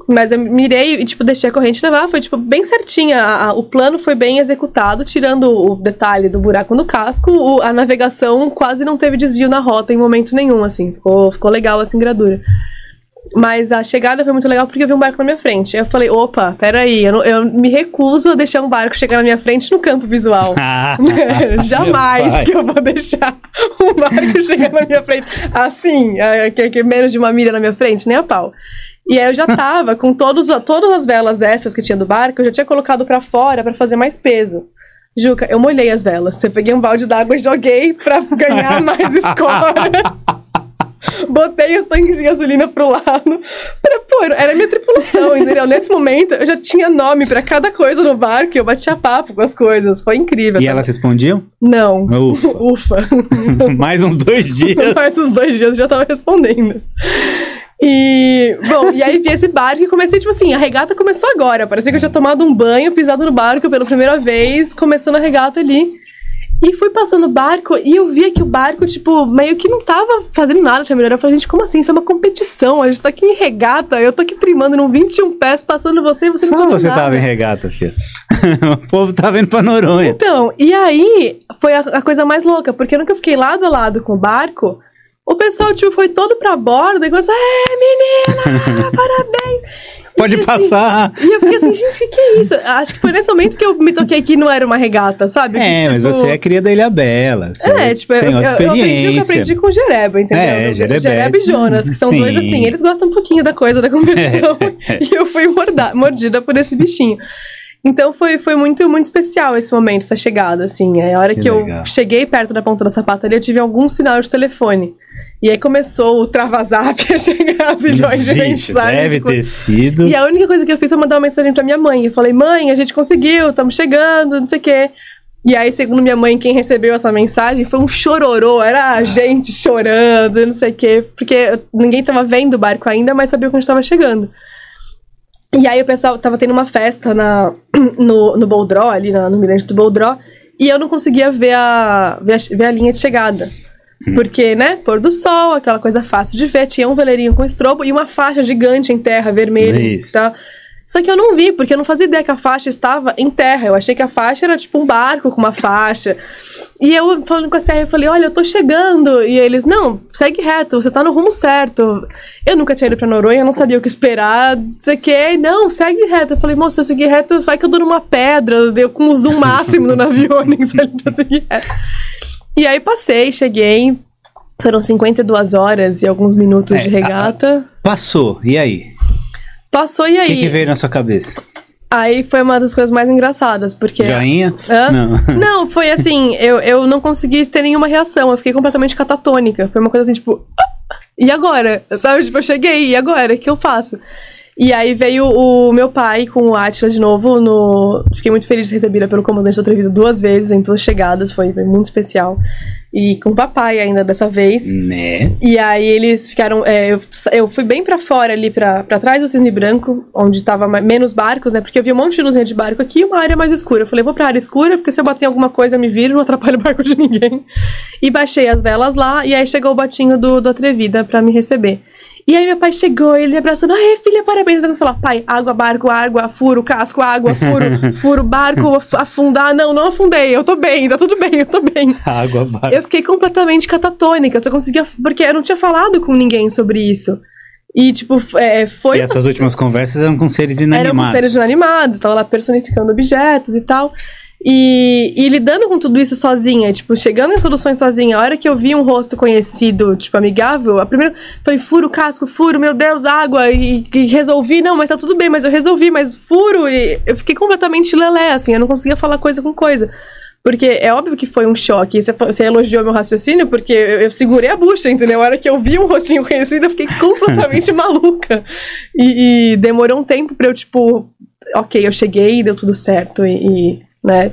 Mas eu mirei e, tipo, deixei a corrente levar. Foi, tipo, bem certinha. A- a- o plano foi bem executado, tirando o detalhe do buraco no casco. o- a navegação quase não teve desvio na rota em momento nenhum, assim. Ficou, ficou legal a singradura. Mas a chegada foi muito legal porque eu vi um barco na minha frente. Eu falei, opa, peraí, eu, não- eu me recuso a deixar um barco chegar na minha frente no campo visual. Ah, Jamais que eu vou deixar um barco chegar na minha frente assim, é, que, que menos de uma milha na minha frente, nem a pau. E aí eu já tava com todos, todas as velas essas que tinha do barco, eu já tinha colocado pra fora pra fazer mais peso. Juca, eu molhei as velas. Eu peguei um balde d'água e joguei pra ganhar mais escora. Botei os tanques de gasolina pro lado. Pra, pô, era minha tripulação, entendeu? Nesse momento, eu já tinha nome pra cada coisa no barco e eu batia papo com as coisas. Foi incrível. E elas respondiam? Não. Ufa. Ufa. Mais uns dois dias. Mais uns dois dias eu já tava respondendo. E, bom, e aí vi esse barco e comecei, tipo assim, a regata começou agora. Parecia que eu tinha tomado um banho, pisado no barco pela primeira vez, começando a regata ali. E fui passando o barco e eu via que o barco, tipo, meio que não tava fazendo nada pra melhorar. Eu falei, gente, como assim? Isso é uma competição. A gente tá aqui em regata, eu tô aqui trimando num 21 pés, passando você e você não Só tá você nada. tava em regata, filho. o povo tava indo pra Noronha. Então, e aí foi a, a coisa mais louca, porque eu fiquei lado a lado com o barco, o pessoal, tipo, foi todo pra bordo e começou, é, menina, parabéns. Pode assim, passar. E eu fiquei assim, gente, o que, que é isso? Acho que foi nesse momento que eu me toquei que não era uma regata, sabe? É, que, mas tipo, você é cria da Ilha Bela. É, tipo, tem eu, outra eu, eu aprendi o que eu experiência. aprendi com o Jereba, entendeu? É, O Jerebete, Jereba e Jonas, que são sim. dois assim, eles gostam um pouquinho da coisa da competição. É. e eu fui morda- mordida por esse bichinho. Então foi, foi muito, muito especial esse momento, essa chegada, assim. É, a hora Que que, eu cheguei perto da ponta da sapataria, eu tive algum sinal de telefone. E aí começou o travazap a chegar as milhões de mensagens. deve tipo, ter sido. e a única coisa que eu fiz foi mandar uma mensagem pra minha mãe. Eu falei, mãe, a gente conseguiu, estamos chegando, não sei o quê. E aí, segundo minha mãe, quem recebeu essa mensagem foi um chororô, era a gente chorando, não sei o quê, porque ninguém tava vendo o barco ainda, mas sabia que a gente tava chegando. E aí o pessoal tava tendo uma festa na, no, no Boldró, ali na- no mirante do Boldró, e eu não conseguia ver a, ver a, ver a linha de chegada. Porque, né, pôr do sol, aquela coisa fácil de ver, tinha um veleirinho com estrobo e uma faixa gigante em terra, vermelha Isso. e tal. Só que eu não vi, porque eu não fazia ideia que a faixa estava em terra. Eu achei que a faixa era tipo um barco com uma faixa. E eu falando com a Serra, eu falei, olha, eu tô chegando. E eles, não, segue reto, você tá no rumo certo. Eu nunca tinha ido pra Noronha, eu não sabia o que esperar. Não sei o que, não, segue reto. Eu falei, moça, se eu seguir reto, vai que eu dou numa pedra, deu com o zoom máximo no Navionics ali pra seguir reto. E aí passei, cheguei. Foram 52 horas e alguns minutos É, de regata. Passou, e aí? Passou e O aí? que, que veio na sua cabeça? Aí foi uma das coisas mais engraçadas, porque. Joinha? Hã? Não. Não, foi assim, eu, eu não consegui ter nenhuma reação, eu fiquei completamente catatônica. Foi uma coisa assim, tipo, "Ah, e agora? Sabe, tipo, eu cheguei, e agora? O que eu faço? E aí veio o meu pai com o Atila de novo no. Fiquei muito feliz de recebida pelo comandante da Treviso duas vezes, em duas chegadas, foi, foi muito especial. E com o papai ainda dessa vez. Né? E aí eles ficaram. é, eu, eu fui bem pra fora ali, pra, pra trás do Cisne Branco, onde tava menos barcos, né? Porque eu vi um monte de luzinha de barco aqui e uma área mais escura. Eu falei, vou pra área escura, porque se eu bater em alguma coisa, eu me viro, não atrapalho o barco de ninguém. E baixei as velas lá, e aí chegou o batinho do, do Atrevida pra me receber. E aí meu pai chegou, ele me abraçando, ai filha, parabéns. Eu falei, pai, água, barco, água, furo, casco, água, furo, furo, barco, afundar. Não, não afundei, eu tô bem, tá tudo bem, eu tô bem. Água, barco. Eu fiquei completamente catatônica, eu só conseguia, porque eu não tinha falado com ninguém sobre isso. E, tipo, é, foi. E essas últimas conversas eram com seres inanimados. Eram com seres inanimados, tava lá personificando objetos e tal. E, e, lidando com tudo isso sozinha, tipo, chegando em soluções sozinha. A hora que eu vi um rosto conhecido, tipo, amigável, a primeira. Falei, furo, casco, furo, meu Deus, água. E, e, resolvi, não, mas tá tudo bem, mas eu resolvi, mas furo. E eu fiquei completamente lelé, assim, eu não conseguia falar coisa com coisa. Porque é óbvio que foi um choque. Você, você elogiou meu raciocínio, porque eu, eu, segurei a bucha, entendeu? A hora que eu vi um rostinho conhecido, eu fiquei completamente maluca. E, e, demorou um tempo pra eu, tipo, ok, eu cheguei, deu tudo certo. e, e né?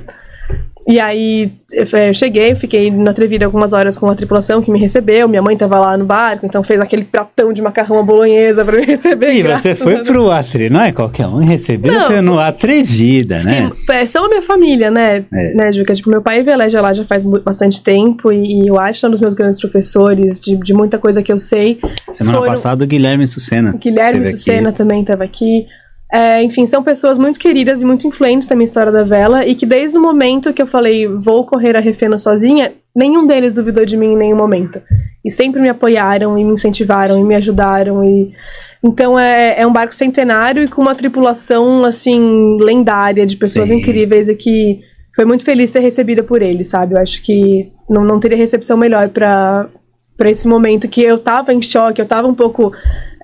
E aí eu cheguei, fiquei na Trevida algumas horas com a tripulação que me recebeu. Minha mãe tava lá no barco, então fez aquele pratão de macarrão à bolonhesa pra me receber. E você foi pro Atri, não é qualquer um recebeu não, no Atrevida, né? É, são a minha família, né, é. né, Juca? Tipo, meu pai veleja lá já faz bastante tempo e, e o Ati é um dos meus grandes professores de, de muita coisa que eu sei. Semana Foram... passada o Guilherme Sucena. Guilherme Sucena aqui. também estava aqui. É, enfim, são pessoas muito queridas e muito influentes na minha história da vela e que desde o momento que eu falei vou correr a Refena sozinha, nenhum deles duvidou de mim em nenhum momento. E sempre me apoiaram e me incentivaram e me ajudaram e então é, é um barco centenário e com uma tripulação assim lendária de pessoas Sim. incríveis e que foi muito feliz ser recebida por eles, sabe? Eu acho que não, não teria recepção melhor para para esse momento que eu tava em choque, eu tava um pouco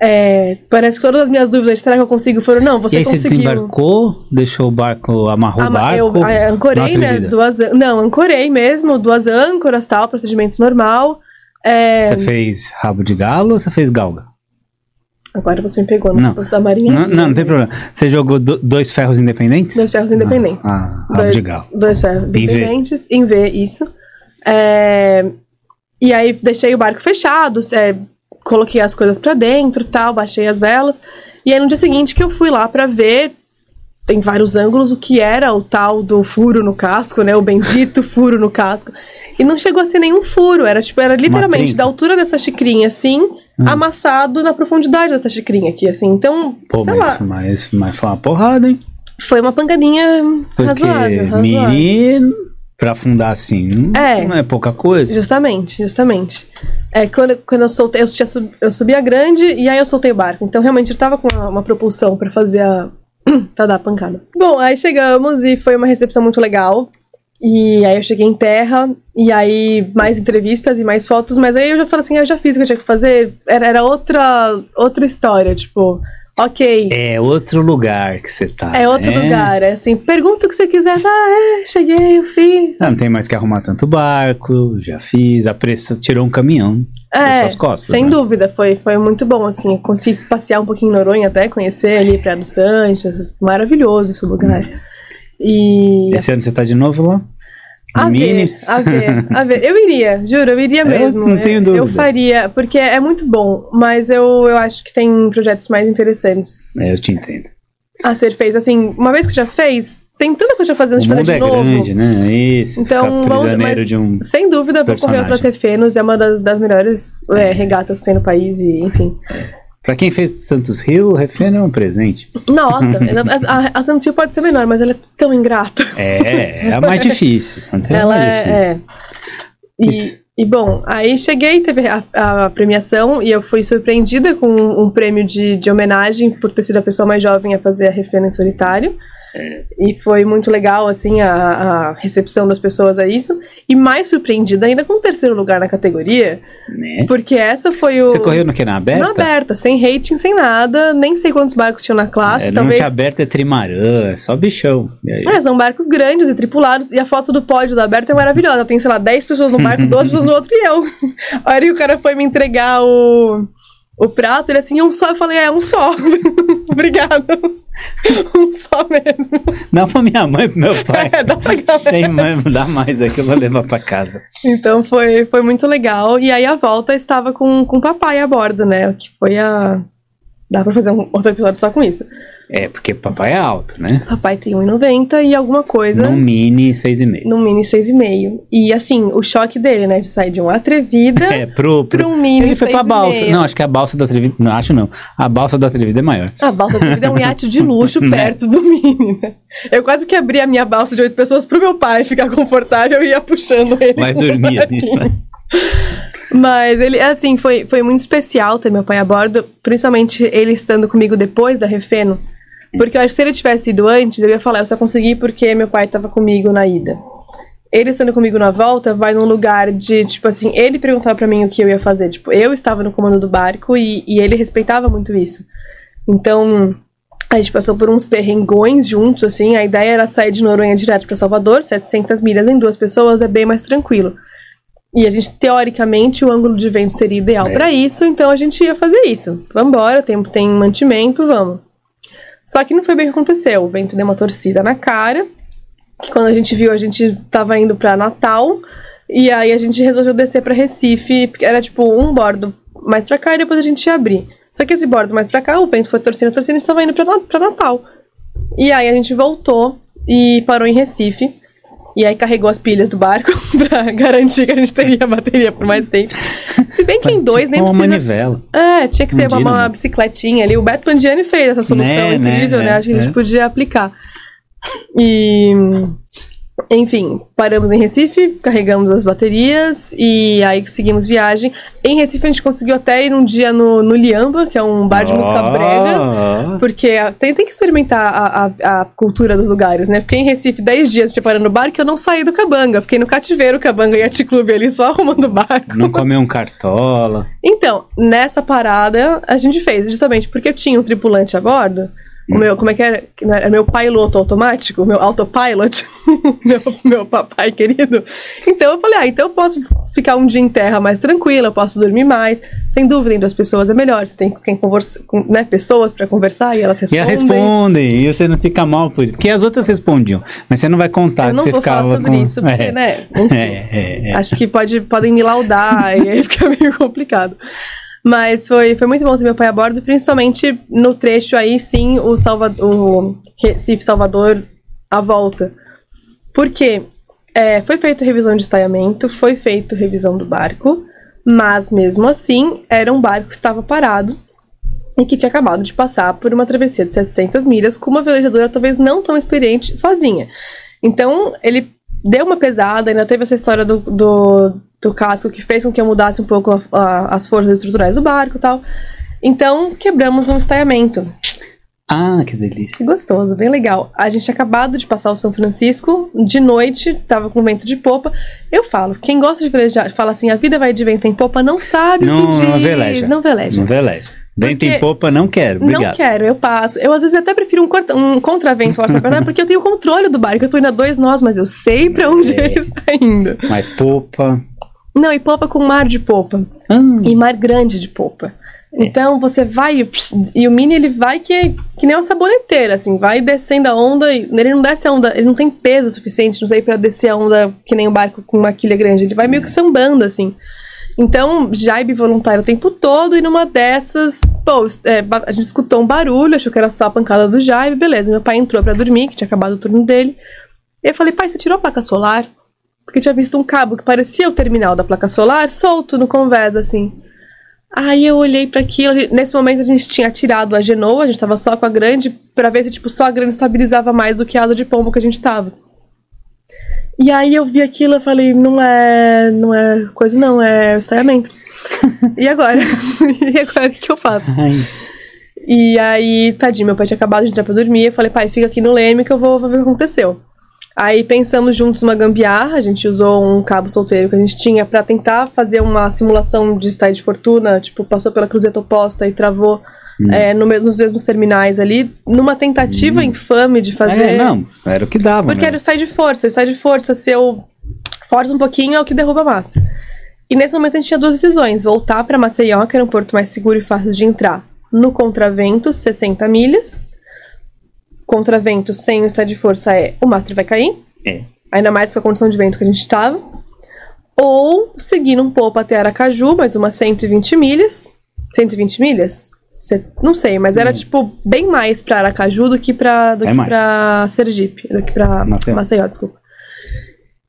é, parece que todas as minhas dúvidas, será que eu consigo? Foram, não, você e aí conseguiu. você desembarcou, deixou o barco, amarrou Ama, o barco? Eu a, ancorei, né, duas, não, ancorei mesmo, duas âncoras, tal, procedimento normal. É... Você fez rabo de galo ou você fez galga? Agora você me pegou no não. da marinha. Não, não, não tem problema. Você jogou do, dois ferros independentes? Dois ferros independentes. Ah, ah rabo dois, de galo. Dois ferros independentes, em V, isso. É... E aí deixei o barco fechado, é, coloquei as coisas para dentro, tal, baixei as velas. E aí no dia seguinte que eu fui lá para ver tem vários ângulos o que era o tal do furo no casco, né? O bendito furo no casco. E não chegou a ser nenhum furo, era tipo, era literalmente da altura dessa xicrinha assim, hum. amassado na profundidade dessa xicrinha aqui, assim. Então, Pô, sei mas, lá. Mas, mas foi uma porrada, hein? Foi uma pangadinha razoável, razoável. Menino, Pra afundar assim, é, não é pouca coisa. Justamente, justamente. É, quando, quando eu soltei, eu, tinha, eu subi a grande e aí eu soltei o barco. Então realmente eu tava com uma, uma propulsão para fazer a. pra dar a pancada. Bom, aí chegamos e foi uma recepção muito legal. E aí eu cheguei em terra, e aí mais entrevistas e mais fotos, mas aí eu já falei assim, ah, eu já fiz o que eu tinha que fazer. Era, era outra, outra história, tipo. Ok. É outro lugar que você tá. É outro né? lugar. É assim, pergunta o que você quiser. Ah, é, cheguei, eu fiz. Não, não tem mais que arrumar tanto barco, já fiz. A pressa tirou um caminhão é, das suas costas. Sem né? dúvida, foi, foi muito bom. Assim, eu consegui passear um pouquinho em Noronha até, conhecer ali Praia do Sanches. Maravilhoso esse lugar. Hum. E. Esse ano você tá de novo lá? A Mini. ver, a ver, a ver. Eu iria, juro, eu iria mesmo. Eu não tenho dúvida. Eu faria, porque é muito bom, mas eu, eu acho que tem projetos mais interessantes. É, eu te entendo. A ser feito. Assim, uma vez que já fez, tem tanta coisa fazendo de fazer de é novo. grande, né? Isso. Então, vamos, mas, de um sem dúvida, vou correr outras refenos. É uma das, das melhores é, regatas que tem no país, e enfim. É. Pra quem fez Santos Rio, o é um presente. Nossa, a, a, Santos Rio pode ser menor, mas ela é tão ingrata. É, é a mais difícil. Santos Rio ela é mais é, difícil. É. E, e, bom, aí cheguei, teve a, a, premiação e eu fui surpreendida com um, um prêmio de, de homenagem por ter sido a pessoa mais jovem a fazer a refém em solitário. E foi muito legal, assim, a, a, recepção das pessoas a isso. E mais surpreendida ainda com o terceiro lugar na categoria. Né? Porque essa foi o. Você correu no que? Na aberta? Na aberta, sem rating, sem nada. Nem sei quantos barcos tinham na classe. É, talvez... Que aberta é trimarã, é só bichão. É, são barcos grandes e tripulados. E a foto do pódio da aberta é maravilhosa. Tem, sei lá, 10 pessoas no barco, duas pessoas no outro e eu. A hora que o cara foi me entregar o o prato, ele assim, um só. Eu falei, é, um só. Obrigado. Um só mesmo. Dá pra minha mãe, pro meu pai. É, dá pra galera. Tem mãe, dá mais aqui, eu vou levar pra casa. Então foi, foi muito legal. E aí a volta estava com, com o papai a bordo, né? Que foi a. Dá pra fazer um outro episódio só com isso. É, porque papai é alto, né? Papai tem 1,90 e alguma coisa. Num mini 6,5. Num mini 6,5. E assim, o choque dele, né? De sair de um atrevida É, pro, pro... pra um mini Ele foi pra 6,5. balsa. Não, acho que a balsa da Atrevida. Não, acho não. A balsa da Atrevida é maior. A balsa atrevida é um iate de luxo Né? perto do mini, né? Eu quase que abri a minha balsa de oito pessoas pro meu pai ficar confortável e ia puxando ele. Vai dormir barquinho. né? Mas ele, assim, foi, foi muito especial ter meu pai a bordo, principalmente ele estando comigo depois da Refeno. Porque eu acho que se ele tivesse ido antes, eu ia falar, eu só consegui porque meu pai estava comigo na ida. Ele estando comigo na volta, vai num lugar de, tipo assim, ele perguntava pra mim o que eu ia fazer. Tipo, eu estava no comando do barco e, e ele respeitava muito isso. Então, a gente passou por uns perrengões juntos, assim. A ideia era sair de Noronha direto pra Salvador, 700 milhas em duas pessoas, é bem mais tranquilo. E a gente, teoricamente, o ângulo de vento seria ideal É. pra isso, então a gente ia fazer isso. Vambora, tem, tem mantimento, vamos. Só que não foi bem o que aconteceu. O vento deu uma torcida na cara. Que quando a gente viu, a gente tava indo pra Natal. E aí a gente resolveu descer pra Recife. Era tipo um bordo mais pra cá e depois a gente ia abrir. Só que esse bordo mais pra cá, o vento foi torcendo, torcendo, a gente tava indo pra, pra Natal. E aí a gente voltou e parou em Recife. E aí carregou as pilhas do barco pra garantir que a gente teria bateria por mais tempo. Se bem que em dois nem Uma precisa. manivela. É, tinha que ter Um uma, uma dínamo. bicicletinha ali. O Beto Pandiani fez essa solução Né, né, incrível, né? é, Acho que a gente é. podia aplicar. E. Enfim, paramos em Recife, carregamos as baterias e aí seguimos viagem. Em Recife a gente conseguiu até ir um dia no, no Liamba, que é um bar de música Ó, brega. Porque tem, tem que experimentar a, a, a cultura dos lugares, né? Fiquei em Recife 10 dias preparando o barco e eu não saí do Cabanga. Fiquei no cativeiro Cabanga Yacht Club ali, só arrumando o barco. Não comeu um cartola. Então, nessa parada, a gente fez, justamente porque eu tinha um tripulante a bordo. O meu, como é que era? Era meu piloto automático, meu autopilot, meu, meu papai querido. Então eu falei, ah, então eu posso ficar um dia em terra mais tranquila, eu posso dormir mais. Sem dúvida, em duas pessoas é melhor. Você tem com quem conversa, com, né, pessoas pra conversar e elas E respondem. elas respondem, e você não fica mal por. Porque as outras respondiam, mas você não vai contar Eu não que você vou ficava falar sobre com... isso, porque, é. né? Enfim. É, é, é. Acho que pode, podem me laudar e aí fica meio complicado. Mas foi, foi muito bom ter meu pai a bordo, principalmente no trecho aí, sim, o, Salva o Recife Salvador à volta. Porque é, foi feita revisão de estaiamento, foi feita revisão do barco, mas mesmo assim era um barco que estava parado e que tinha acabado de passar por uma travessia de 700 milhas com uma velejadora talvez não tão experiente sozinha. Então ele deu uma pesada, ainda teve essa história do, do casco que fez com que eu mudasse um pouco a- a- as forças estruturais do barco e tal. Então quebramos um estaiamento. Ah, que delícia. Que gostoso, bem legal. A gente tinha acabado de passar o São Francisco, de noite, tava com vento de popa. Eu falo, quem gosta de velejar, fala assim, a vida vai de vento em popa, não sabe o Não, que diz. não veleja. Não veleja. Não veleja. Vento em popa, não quero. Não Obrigado. quero, eu passo. Eu às vezes até prefiro um, corta- um contravento força perna, porque eu tenho controle do barco. Eu tô indo a dois nós, mas eu sei pra onde É. ele está indo. Mas popa... Não, e popa com mar de popa. Ah, E mar grande de popa. Então você vai e, e o mini ele vai que, que nem uma saboneteira, assim, vai descendo a onda. E ele não desce a onda, ele não tem peso suficiente, não sei, pra descer a onda que nem um barco com uma quilha grande. Ele vai meio que sambando, assim. Então, jaibe voluntário o tempo todo, e numa dessas, pô, é, a gente escutou um barulho, achou que era só a pancada do jaibe, beleza. Meu pai entrou pra dormir, que tinha acabado o turno dele. Eu falei, pai, você tirou a placa solar? Porque tinha visto um cabo que parecia o terminal da placa solar, solto no convés, assim. Aí eu olhei pra aquilo, nesse momento a gente tinha tirado a Genoa, a gente tava só com a grande, pra ver se tipo só a grande estabilizava mais do que a asa de pombo que a gente tava. E aí eu vi aquilo e falei, não é, não é coisa não, é estaiamento. e agora? e agora o que, eu faço? ai. E aí, tadinho, meu pai tinha acabado de entrar pra dormir. Eu falei, pai, fica aqui no leme que eu vou, vou ver o que aconteceu. Aí pensamos juntos uma gambiarra, a gente usou um cabo solteiro que a gente tinha pra tentar fazer uma simulação de style de fortuna, tipo, passou pela cruzeta oposta e travou Hum. é, no nos mesmos terminais ali, numa tentativa infame de fazer. É, não, era o que dava. Porque né? era o style de força. O style de força, se eu forço um pouquinho, é o que derruba a máscara. E nesse momento a gente tinha duas decisões: voltar para Maceió, que era um porto mais seguro e fácil de entrar, no contravento, 60 milhas. Contravento sem o style de força é o mastro vai cair, É. ainda mais com a condição de vento que a gente estava. Ou seguir um pouco até Aracaju, mais umas 120 milhas. 120 milhas? Se- Não sei, mas era Hum. tipo bem mais pra Aracaju do que pra, do É que mais. pra Sergipe, do que pra Maceió. Maceió. desculpa.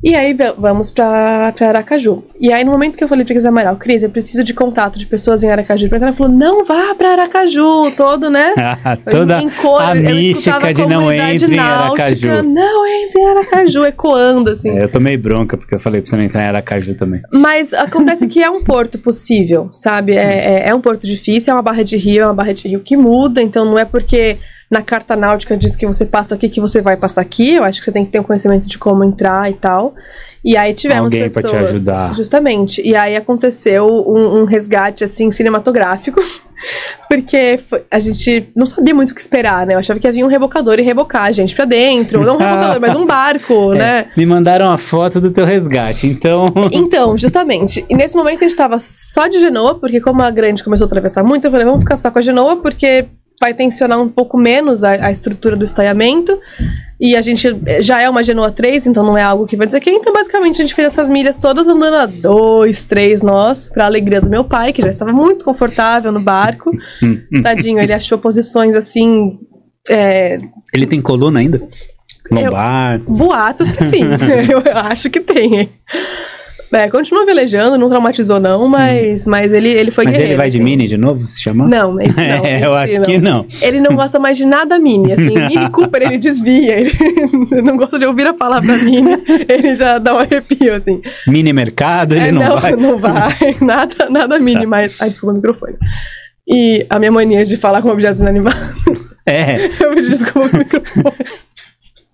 E aí vamos pra, pra Aracaju. E aí no momento que eu falei pra Cris Amaral, Cris, eu preciso de contato de pessoas em Aracaju. Pra entrar, ela falou, não vá pra Aracaju, todo, né? Toda Em cor, a mística de não entre em náutica, Aracaju. Não entre em Aracaju, ecoando assim. É, eu tomei bronca porque eu falei pra você não entrar em Aracaju também. Mas acontece que é um porto possível, sabe? É, é, é um porto difícil, é uma barra de rio, é uma barra de rio que muda, então não é porque na carta náutica diz que você passa aqui que você vai passar aqui. Eu acho que você tem que ter um conhecimento de como entrar e tal. E aí tivemos Alguém pra pessoas. te ajudar. Justamente. E aí aconteceu um, um resgate assim cinematográfico. Porque a gente não sabia muito o que esperar, né? Eu achava que havia um rebocador e rebocar a gente pra dentro. Não um rebocador, mas um barco, né? É, me mandaram a foto do teu resgate, então. Então, justamente. E nesse momento a gente tava só de Genoa, porque como a grande começou a atravessar muito, eu falei, vamos ficar só com a Genoa, porque vai tensionar um pouco menos a, a estrutura do estaiamento. E a gente já é uma Genoa 3, então não é algo que vai dizer que. Então, basicamente, a gente fez essas milhas todas andando a dois, três nós, pra alegria do meu pai, que já estava muito confortável no barco. Hum, hum. Tadinho, ele achou posições assim. é, Ele tem coluna ainda? Lombar. Boatos que sim. eu acho que tem. É, continua velejando, não traumatizou não, mas, mas ele, ele foi Mas ele guerreiro, vai de assim. mini de novo, se chama? Não, esse não. É, eu acho que não. Ele não gosta mais de nada mini, assim, Mini Cooper ele desvia, ele não gosta de ouvir a palavra mini, ele já dá um arrepio, assim. Mini mercado, ele É, não, vai. não vai, nada, nada mini, mas... Ai, desculpa o microfone. E a minha mania de falar com objetos inanimados, É, eu pedi desculpa o microfone.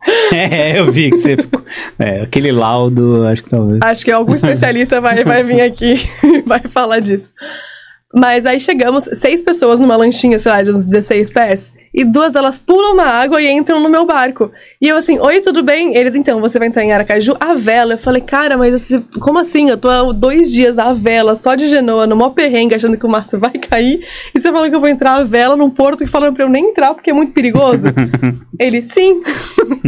é, eu vi que você ficou. É, aquele laudo, acho que talvez. Acho que algum especialista vai, vai vir aqui e vai falar disso. Mas aí chegamos, seis pessoas numa lanchinha, sei lá, de uns 16 pés. E duas delas pulam na água e entram no meu barco. E eu assim, oi, tudo bem? Eles, então, você vai entrar em Aracaju? A vela. Eu falei, cara, mas como assim? Eu tô há dois dias à vela, só de Genoa, no maior perrengue, achando que o Márcio vai cair. E você falou que eu vou entrar à vela num porto que falaram pra eu nem entrar porque é muito perigoso? Ele, sim.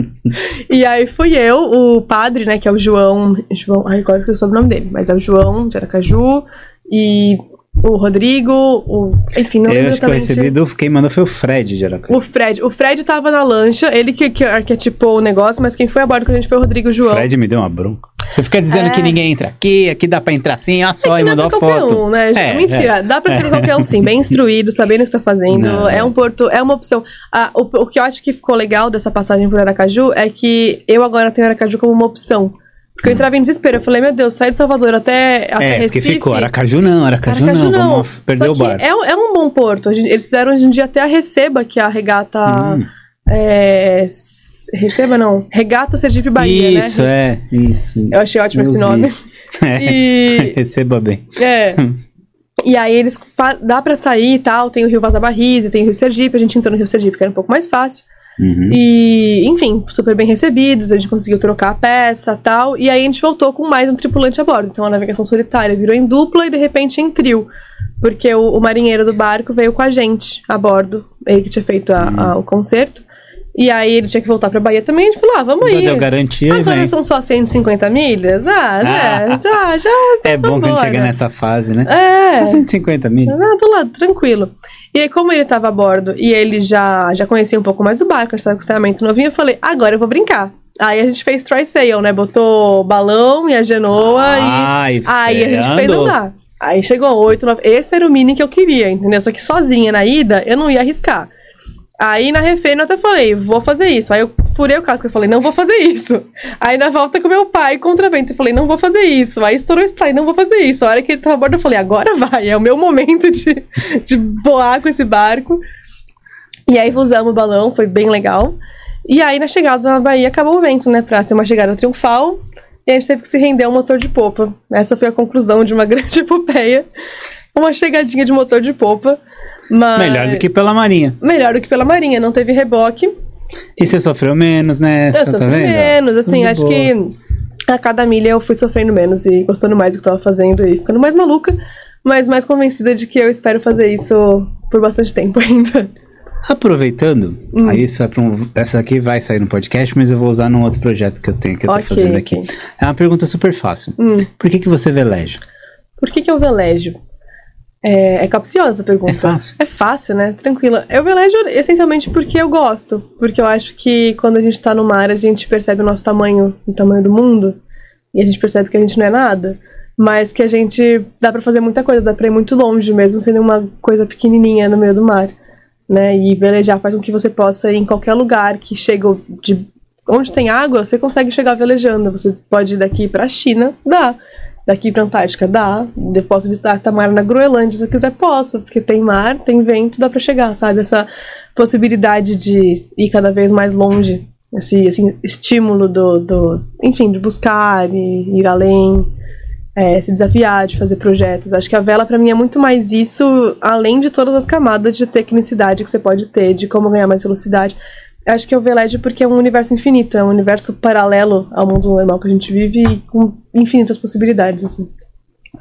e aí fui eu, o padre, né, que é o João. João, ai, agora que eu soube o nome dele, mas é o João de Aracaju. E o Rodrigo, o. Enfim, não eu acho que eu recebi do. Quem mandou foi o Fred de Aracaju. O Fred. O Fred tava na lancha, ele que, que arquetipou o negócio, mas quem foi a bordo com a gente foi o Rodrigo O João. Fred me deu uma bronca. Você fica dizendo É. que ninguém entra aqui, aqui dá pra entrar sim, olha só, É e dá mandou a pra qualquer foto. um, né? É, Mentira, dá pra ser qualquer um sim, bem instruído, sabendo o que tá fazendo. Não, é é. um porto, é uma opção. Ah, o, o que eu acho que ficou legal dessa passagem por Aracaju é que eu agora tenho Aracaju como uma opção. Porque eu entrava em desespero. Eu falei, meu Deus, sair de Salvador até, até É, porque Recife. ficou Aracaju não, Aracaju, Aracaju não, não. Só o bar. É, um- é um bom porto. Eles fizeram hoje em dia até a Receba, que é a regata. Hum, é, Receba não. Regata Sergipe Bahia, isso, né? é, isso. Eu achei ótimo Eu esse nome. É, E. Receba bem. É. E aí eles dá pra sair e tal, tem o Rio Vaza Barris, tem o Rio Sergipe, a gente entrou no Rio Sergipe, que era um pouco mais fácil. Uhum. E, enfim, super bem recebidos, a gente conseguiu trocar a peça e tal. E aí a gente voltou com mais um tripulante a bordo. Então a navegação solitária virou em dupla e de repente em trio. Porque o, o marinheiro do barco veio com a gente a bordo, ele que tinha feito a- a- o concerto. E aí ele tinha que voltar pra Bahia também. A gente falou: ah, vamos aí. deu garantia Agora vem. são só 150 milhas? Ah, né? Já, já. É bom que a gente chega nessa fase, né? É. Só 150 mil. Ah, tô lá, tranquilo. E aí, como ele tava a bordo e ele já, já conhecia um pouco mais o barco, estava com acostamento novinho, eu falei, agora eu vou brincar. Aí a gente fez try-sail, né? Botou balão e a genoa Ai, e... Aí a gente fez andar. Aí chegou 8, 9... Esse era o mini que eu queria, entendeu? Só que sozinha na ida, eu não ia arriscar. Aí na refém eu até falei, vou fazer isso. Aí eu furei o casco, eu falei, não vou fazer isso. Aí na volta com meu pai contra vento, eu falei, não vou fazer isso. Aí estourou o spray, não vou fazer isso. A hora que ele tava a bordo, eu falei, agora vai, é o meu momento de, de voar com esse barco. E aí usamos o balão, foi bem legal. E aí na chegada na Bahia acabou o vento, né? Pra ser uma chegada triunfal. E a gente teve que se render ao motor de popa. Essa foi a conclusão de uma grande epopeia. Uma chegadinha de motor de popa. Mas... Melhor do que pela Marinha. Melhor do que pela Marinha, não teve reboque. E você sofreu menos nessa, Eu tá sofri vendo? menos, assim, acho boa. que a cada milha eu fui sofrendo menos e gostando mais do que eu tava fazendo e ficando mais maluca, mas mais convencida de que eu espero fazer isso por bastante tempo ainda. Aproveitando, Hum. aí isso é pra um- essa aqui vai sair no podcast, mas eu vou usar num outro projeto que eu tenho, que eu tô Ok, fazendo aqui. É uma pergunta super fácil. Hum, Por que, que você veleja? por que, que eu velejo? É, é capciosa a pergunta. É fácil. É fácil, né? Tranquila. Eu velejo essencialmente porque eu gosto. Porque eu acho que quando a gente tá no mar, a gente percebe o nosso tamanho, o tamanho do mundo. E a gente percebe que a gente não é nada. Mas que a gente dá pra fazer muita coisa, dá pra ir muito longe, mesmo sendo uma coisa pequenininha no meio do mar. Né? E velejar faz com que você possa ir em qualquer lugar que chega de onde tem água, você consegue chegar velejando. Você pode ir daqui pra China, dá. Daqui pra Antártica, dá. Eu posso visitar Tamar na Groenlândia, se eu quiser, posso. Porque tem mar, tem vento, dá pra chegar, sabe? Essa possibilidade de ir cada vez mais longe. Esse, esse estímulo do, do. Enfim, de buscar e ir além. É, se desafiar, de fazer projetos. Acho que a vela, para mim, é muito mais isso, além de todas as camadas de tecnicidade que você pode ter, de como ganhar mais velocidade. Acho que é o Veled porque é um universo infinito, é um universo paralelo ao mundo normal que a gente vive e com infinitas possibilidades, assim.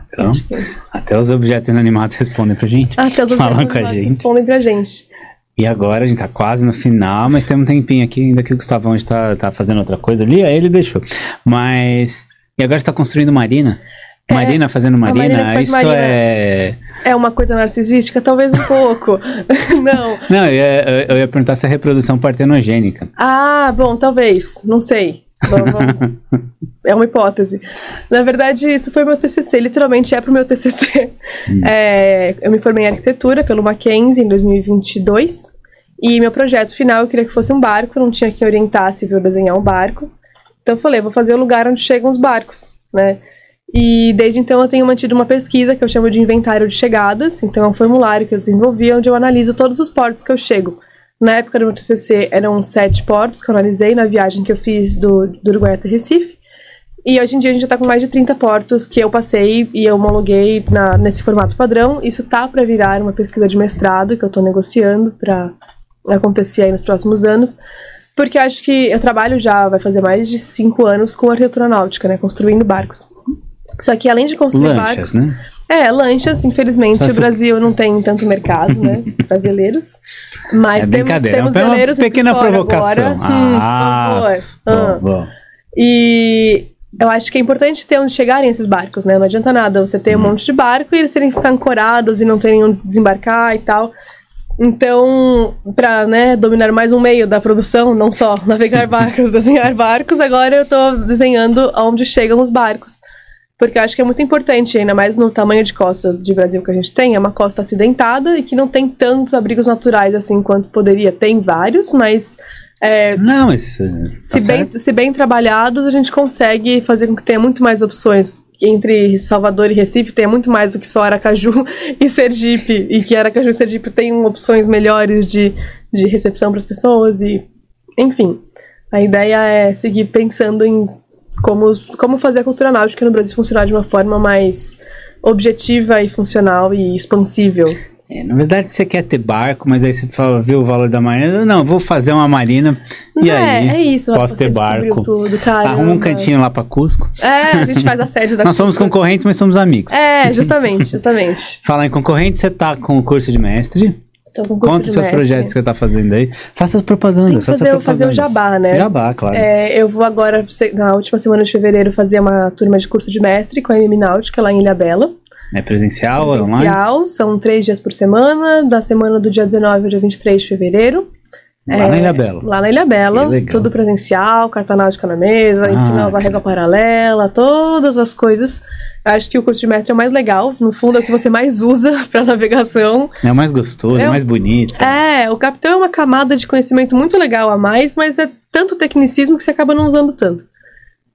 Então, que- até os objetos inanimados respondem pra gente. Até os objetos com a animados gente. respondem pra gente. E agora a gente tá quase no final, mas tem um tempinho aqui, ainda que o Gustavão está tá fazendo outra coisa ali, aí ele deixou. Mas. E agora você tá construindo marina? É, Marina fazendo Marina marina? Isso marina. é. É uma coisa narcisística? Talvez um pouco. Não. Não, eu ia, eu ia perguntar se é reprodução partenogênica. Ah, bom, talvez. Não sei. Vamos- vamos- É uma hipótese. Na verdade, isso foi meu TCC. Literalmente é pro meu TCC. É, eu me formei em arquitetura pelo Mackenzie em 2022. E meu projeto final eu queria que fosse um barco. Não tinha quem orientasse eu desenhar um barco. Então eu falei, vou fazer o lugar onde chegam os barcos, né? E desde então eu tenho mantido uma pesquisa que eu chamo de inventário de chegadas. Então é um formulário que eu desenvolvi onde eu analiso todos os portos que eu chego. Na época do meu TCC eram sete portos que eu analisei na viagem que eu fiz do, do Uruguai até Recife. E hoje em dia a gente já está com mais de 30 portos que eu passei e eu homologuei na, nesse formato padrão. Isso tá para virar uma pesquisa de mestrado que eu estou negociando para acontecer aí nos próximos anos. Porque acho que eu trabalho já, vai fazer mais de cinco anos com arquitetura náutica, né? Construindo barcos. Só que além de construir Lanchas, barcos. né? É, lanchas, infelizmente, Só o Brasil não tem tanto mercado, né? Para veleiros. Mas É temos, temos é uma veleiros pequena provocação. Agora. Hum, Ah, por favor. Ah. Bom, bom. E eu acho que é importante ter onde chegarem esses barcos, né? Não adianta nada você ter um monte de barco e eles terem que ficar ancorados e não terem onde desembarcar e tal. Então, para né, dominar mais um meio da produção, não só navegar barcos, desenhar barcos, agora eu tô desenhando onde chegam os barcos. Porque eu acho que é muito importante, ainda mais no tamanho de costa de Brasil que a gente tem, é uma costa acidentada e que não tem tantos abrigos naturais assim quanto poderia. Tem vários, mas é, Não, mas. uh, tá se, bem, se bem trabalhados, a gente consegue fazer com que tenha muito mais opções. Entre Salvador e Recife tenha muito mais do que só Aracaju e Sergipe. E que Aracaju e Sergipe tenham opções melhores de, de recepção para as pessoas. e Enfim, a ideia é seguir pensando em como, como fazer a cultura náutica no Brasil funcionar de uma forma mais objetiva e funcional e expansível. É, na verdade, você quer ter barco, mas aí você fala, viu o valor da marina. Não, vou fazer uma marina. E é, aí? é isso, posso ter barco. tudo. Arruma um cantinho lá pra Cusco. É, a gente faz a sede da Nós somos concorrentes, mas somos amigos. É, justamente, justamente. Falar em concorrente, você tá com o curso de mestre. Conta de os seus mestre. projetos que você tá fazendo aí. Faça as propagandas. Tem que faça fazer, a o- fazer o propaganda. jabá, né? Jabá, claro. É, eu vou agora, na última semana de fevereiro, fazer uma turma de curso de mestre com a MM Náutica lá em Ilha Bela. É presencial, ou online? Presencial, são três dias por semana, da semana do dia 19 ao dia 23 de fevereiro. Lá na Ilha Bela. Lá na Ilha Bela, tudo presencial, carta náutica na mesa, Ah, ensinar a usar régua paralela, todas as coisas. Acho que o curso de mestre é o mais legal, no fundo é o que você mais usa para navegação. É o mais gostoso, é É o o- mais bonito. É, o capitão é uma camada de conhecimento muito legal a mais, mas é tanto tecnicismo que você acaba não usando tanto.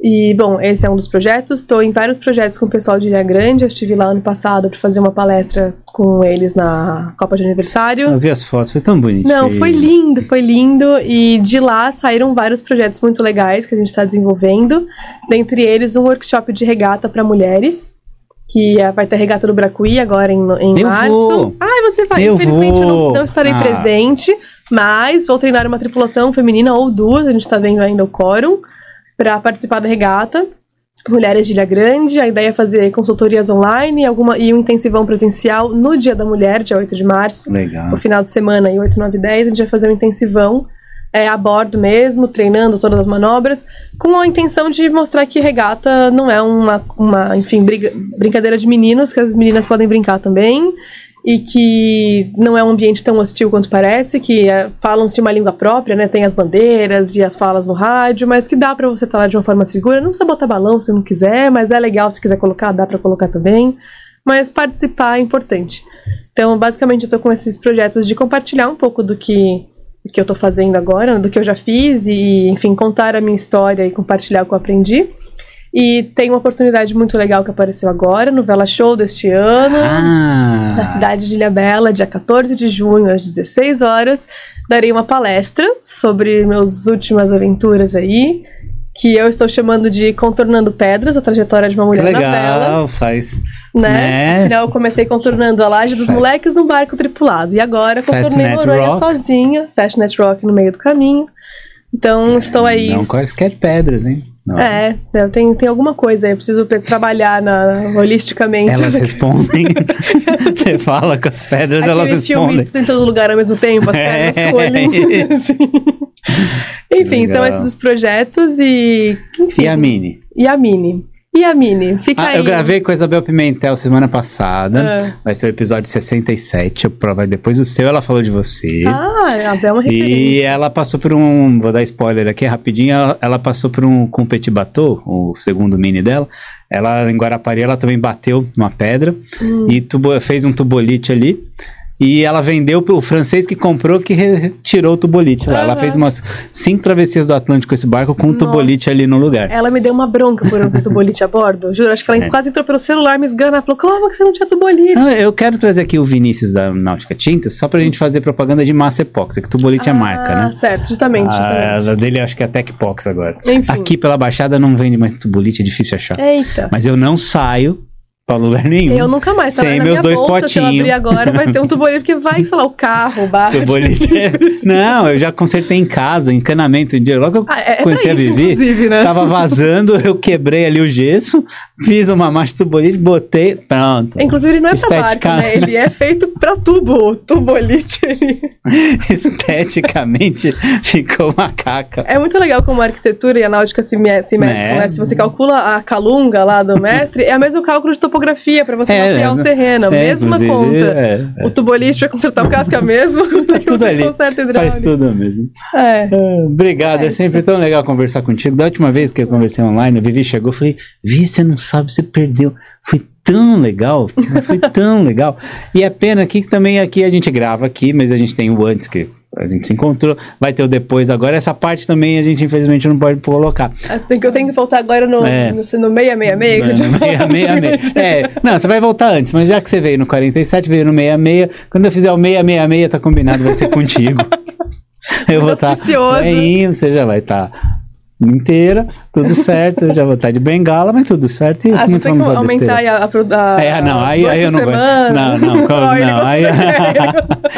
E, bom, esse é um dos projetos. Estou em vários projetos com o pessoal de Ilha Grande. Eu estive lá ano passado para fazer uma palestra com eles na Copa de Aniversário. Eu vi as fotos, foi tão bonito. Não, foi lindo, foi lindo. E de lá saíram vários projetos muito legais que a gente está desenvolvendo. Dentre eles, um workshop de regata para mulheres. Que é- vai ter regata do Bracuí agora em, em Eu março. vou. Ai, você vai. Eu Infelizmente eu não, vou. não estarei Ah. presente. Mas vou treinar uma tripulação feminina ou duas. A gente está vendo ainda o quórum. Para participar da regata. Mulheres de Ilha Grande. A ideia é fazer consultorias online alguma, e um intensivão presencial no Dia da Mulher, dia 8 de março Legal. no final de semana, em 8, 9 10, a gente vai fazer um intensivão é, a bordo mesmo, treinando todas as manobras, com a intenção de mostrar que regata não é uma, uma enfim, briga, brincadeira de meninos, que as meninas podem brincar também, e que não é um ambiente tão hostil quanto parece, que é, falam-se uma língua própria, né? Tem as bandeiras e as falas no rádio, mas que dá para você estar lá de uma forma segura. Não precisa botar balão se não quiser, mas é legal se quiser colocar, dá para colocar também. Mas participar é importante. Então, basicamente, eu tô com esses projetos de compartilhar um pouco do que, do que eu tô fazendo agora, do que eu já fiz e, enfim, contar a minha história e compartilhar o que eu aprendi. E tem uma oportunidade muito legal que apareceu agora no Vela Show deste ano, Ah, na cidade de Ilhabela, dia 14 de junho, às 16 horas. Darei uma palestra sobre meus últimas aventuras aí, que eu estou chamando de Contornando Pedras, a trajetória de uma que mulher na vela, legal, faz. né? né? Afinal, eu comecei contornando a laje dos Fast- moleques num barco tripulado. E agora contornei Noronha sozinha, Fastnet Rock no meio do caminho. Então, estou aí Não quaisquer pedras, hein? Não. é, tem, tem alguma coisa aí, eu preciso trabalhar na, holisticamente. Elas respondem. Você fala com as pedras, elas Aquele filme respondem. tudo em todo lugar ao mesmo tempo, as É. colhem. assim. Enfim, são Legal. esses os projetos e. Enfim, E a Mini? e a Mini. E a Mini? Fica Ah, aí. eu gravei com a Isabel Pimentel semana passada. Ah. Vai ser o episódio 67. Eu provar depois do seu, ela falou de você. Ah, é uma referência. E ela passou por um. Vou dar spoiler aqui rapidinho. Ela, ela passou por um com o Petit Bateau, o segundo mini dela. Ela, em Guarapari, ela também bateu numa pedra Hum. e tubo- fez um tubolite ali. E ela vendeu pro francês que comprou que retirou o tubolite lá. Ela Aham. fez umas cinco travessias do Atlântico com esse barco com um Nossa. tubolite ali no lugar. Ela me deu uma bronca por não ter tubolite a bordo. Juro, acho que ela É. quase entrou pelo celular me esgana. Ela falou, como que você não tinha tubolite? Ah, eu quero trazer aqui o Vinícius da Náutica Tintas só pra gente fazer propaganda de massa epóxi, que tubolite é marca, Ah, né? certo, justamente, A, justamente. a dele acho que é Tecpox agora. Enfim. Aqui pela Baixada não vende mais tubolite, é difícil achar. Eita. Mas eu não saio pra lugar nenhum. Eu nunca mais. Sem na meus minha dois bolsa, Se eu potinhos. abrir agora, vai ter um tubolite, porque vai, sei lá, o carro, o bar. Tubolite. não, eu já consertei em casa, encanamento em dia. Logo que eu Ah, é, é pra a inclusive, né? tava vazando, eu quebrei ali o gesso, fiz uma marcha tubolite, botei, pronto. Inclusive, ele não é pra Estética- barco, né? Ele é feito pra tubo. Tubolite, ele... Esteticamente ficou macaca. É muito legal como a arquitetura e a náutica se, me se mesclam, Né? né? Se você calcula a calunga lá do mestre, é o mesmo cálculo de topografia pra você É, mapear é, um terreno. A É, mesma conta. é, é. O tubolite pra consertar o casco é a mesma conta que Tudo você ali. conserta Faz tudo mesmo. É. Obrigado, É sempre tão legal conversar contigo. Da última vez que eu conversei online, a Vivi chegou, eu falei, Vi, você não sabe, você perdeu. Foi tão legal, foi tão legal. E é pena que também aqui a gente grava aqui, mas a gente tem o antes que a gente se encontrou, vai ter o depois agora. Essa parte também a gente infelizmente não pode colocar. Eu tenho que- Eu tenho que voltar agora no, É. no, no 666. que eu tinha meia, falado. meia, meia. É, não, você vai voltar antes, mas já que você veio no 47, veio no 66, quando eu fizer o 666, tá combinado, vai ser contigo. Eu vou estar auspicioso. bem, você já vai estar inteira, tudo certo, eu já vou estar de bengala, mas tudo certo. E Ah, você falando aumentar besteira. aí a, a, a, É, não, aí, aí eu não semana. Não, não, como, não. Aí...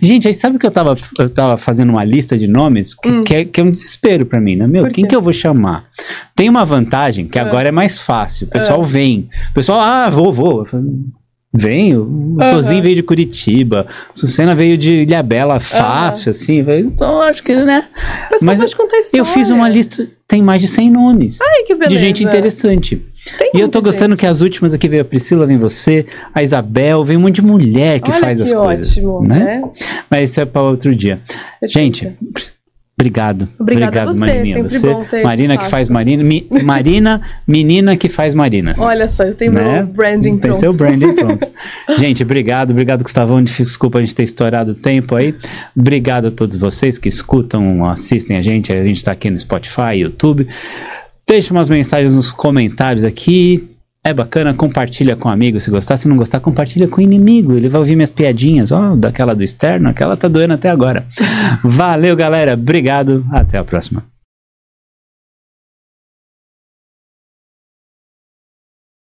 Gente, aí sabe que eu tava, eu tava fazendo uma lista de nomes que, Hum. que é, que é um desespero pra mim, né? Meu, quem que eu vou chamar? Tem uma vantagem que Ah. agora é mais fácil. O pessoal vem. O pessoal, ah, vou, vou. Eu Vem, o. Tozinho veio de Curitiba, Sucena veio de Ilhabela, fácil, assim. Eu falei, Então, acho que, né? Mas história. Eu fiz uma lista, tem mais de 100 nomes Ai, que beleza. de gente interessante. Tem E eu tô gostando que as últimas aqui veio a Priscila, vem você, a Isabel, vem um monte de mulher que Olha faz que as coisas. ótimo, né? né? Mas isso é para outro dia. Perfeito. Gente, obrigado. Obrigada obrigado, você, Marininha. sempre Você, bom ter Marina espaço. que faz Marina, Mi- Marina, menina que faz Marinas. Olha só, eu tenho né? meu branding Tem pronto. seu branding pronto. gente, obrigado, obrigado Gustavão, desculpa a gente ter estourado o tempo aí. Obrigado a todos vocês que escutam, assistem a gente, a gente tá aqui no Spotify, YouTube. Deixa umas mensagens nos comentários aqui. É bacana, compartilha com amigo se gostar. Se não gostar, compartilha com o inimigo. Ele vai ouvir minhas piadinhas. Ó, daquela do externo, aquela tá doendo até agora. Valeu, galera. Obrigado. Até a próxima.